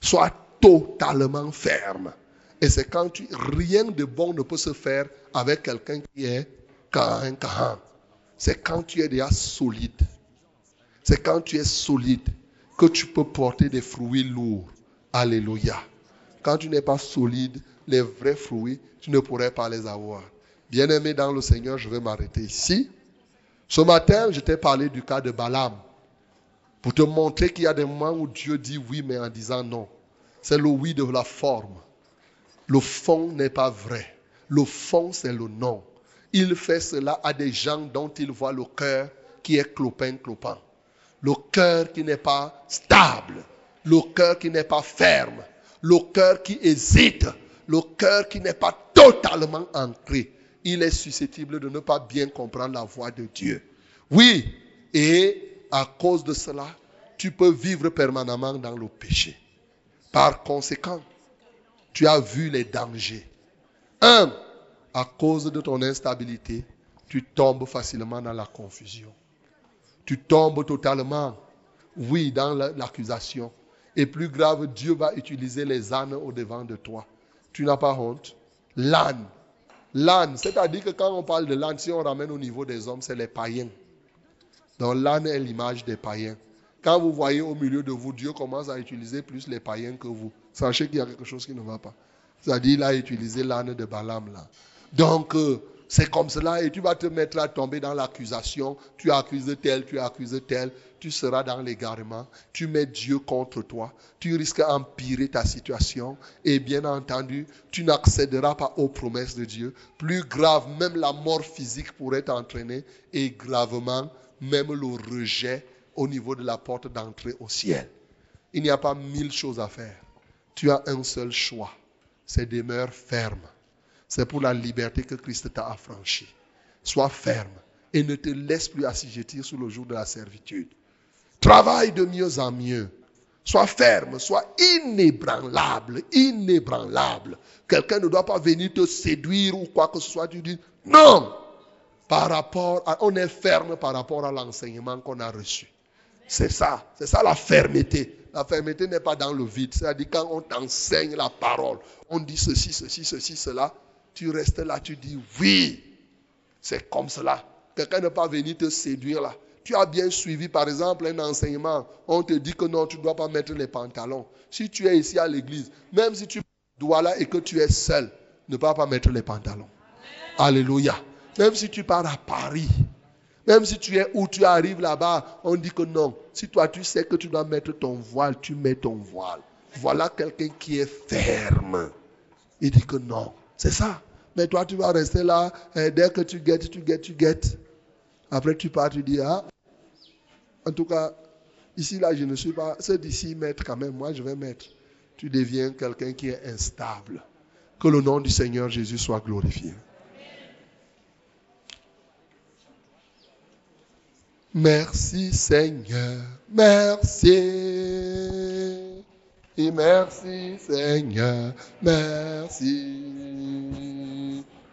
Sois totalement ferme. Et c'est quand tu, rien de bon ne peut se faire avec quelqu'un qui est c'est quand tu es déjà solide. C'est quand tu es solide que tu peux porter des fruits lourds. Alléluia. Quand tu n'es pas solide, les vrais fruits, tu ne pourrais pas les avoir. Bien-aimé dans le Seigneur, je vais m'arrêter ici. Ce matin, je t'ai parlé du cas de Balaam. Pour te montrer qu'il y a des moments où Dieu dit oui, mais en disant non. C'est le oui de la forme. Le fond n'est pas vrai. Le fond, c'est le non. Il fait cela à des gens dont il voit le cœur qui est clopin, clopin. Le cœur qui n'est pas stable. Le cœur qui n'est pas ferme. Le cœur qui hésite. Le cœur qui n'est pas totalement ancré. Il est susceptible de ne pas bien comprendre la voix de Dieu. Oui, et à cause de cela, tu peux vivre permanemment dans le péché. Par conséquent, tu as vu les dangers. Un, à cause de ton instabilité, tu tombes facilement dans la confusion. Tu tombes totalement, oui, dans l'accusation. Et plus grave, Dieu va utiliser les ânes au devant de toi. Tu n'as pas honte? L'âne. L'âne, c'est-à-dire que quand on parle de l'âne, si on ramène au niveau des hommes, c'est les païens. Donc l'âne est l'image des païens. Quand vous voyez au milieu de vous, Dieu commence à utiliser plus les païens que vous. Sachez qu'il y a quelque chose qui ne va pas. C'est-à-dire, il a utilisé l'âne de Balaam là. Donc, euh, c'est comme cela et tu vas te mettre à tomber dans l'accusation. Tu accuses tel, tu accuses tel. Tu seras dans l'égarement. Tu mets Dieu contre toi. Tu risques d'empirer ta situation. Et bien entendu, tu n'accéderas pas aux promesses de Dieu. Plus grave, même la mort physique pourrait t'entraîner. Et gravement, même le rejet au niveau de la porte d'entrée au ciel. Il n'y a pas mille choses à faire. Tu as un seul choix. C'est demeure ferme c'est pour la liberté que Christ t'a affranchi. Sois ferme et ne te laisse plus assujettir sous le jour de la servitude. Travaille de mieux en mieux. Sois ferme, sois inébranlable, inébranlable. Quelqu'un ne doit pas venir te séduire ou quoi que ce soit. Tu dis non. Par rapport à, on est ferme par rapport à l'enseignement qu'on a reçu. C'est ça, c'est ça la fermeté. La fermeté n'est pas dans le vide. C'est-à-dire quand on t'enseigne la parole, on dit ceci, ceci, ceci, cela, tu restes là, tu dis oui, c'est comme cela. Quelqu'un ne pas venir te séduire là. Tu as bien suivi, par exemple, un enseignement. On te dit que non, tu ne dois pas mettre les pantalons. Si tu es ici à l'église, même si tu dois là et que tu es seul, ne pas pas mettre les pantalons. Alléluia. Même si tu pars à Paris, même si tu es où tu arrives là-bas, on dit que non. Si toi tu sais que tu dois mettre ton voile, tu mets ton voile. Voilà quelqu'un qui est ferme. Il dit que non. C'est ça. Mais toi tu vas rester là. Et dès que tu guettes, tu guettes, tu guettes. Après tu pars, tu dis, ah. En tout cas, ici là, je ne suis pas. Ceux d'ici mettent quand même. Moi, je vais mettre. Tu deviens quelqu'un qui est instable. Que le nom du Seigneur Jésus soit glorifié. Merci Seigneur, merci. Et merci Seigneur, merci.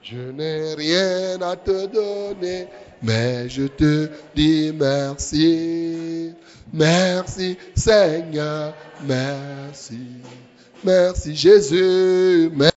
Je n'ai rien à te donner, mais je te dis merci. Merci Seigneur, merci. Merci Jésus, merci.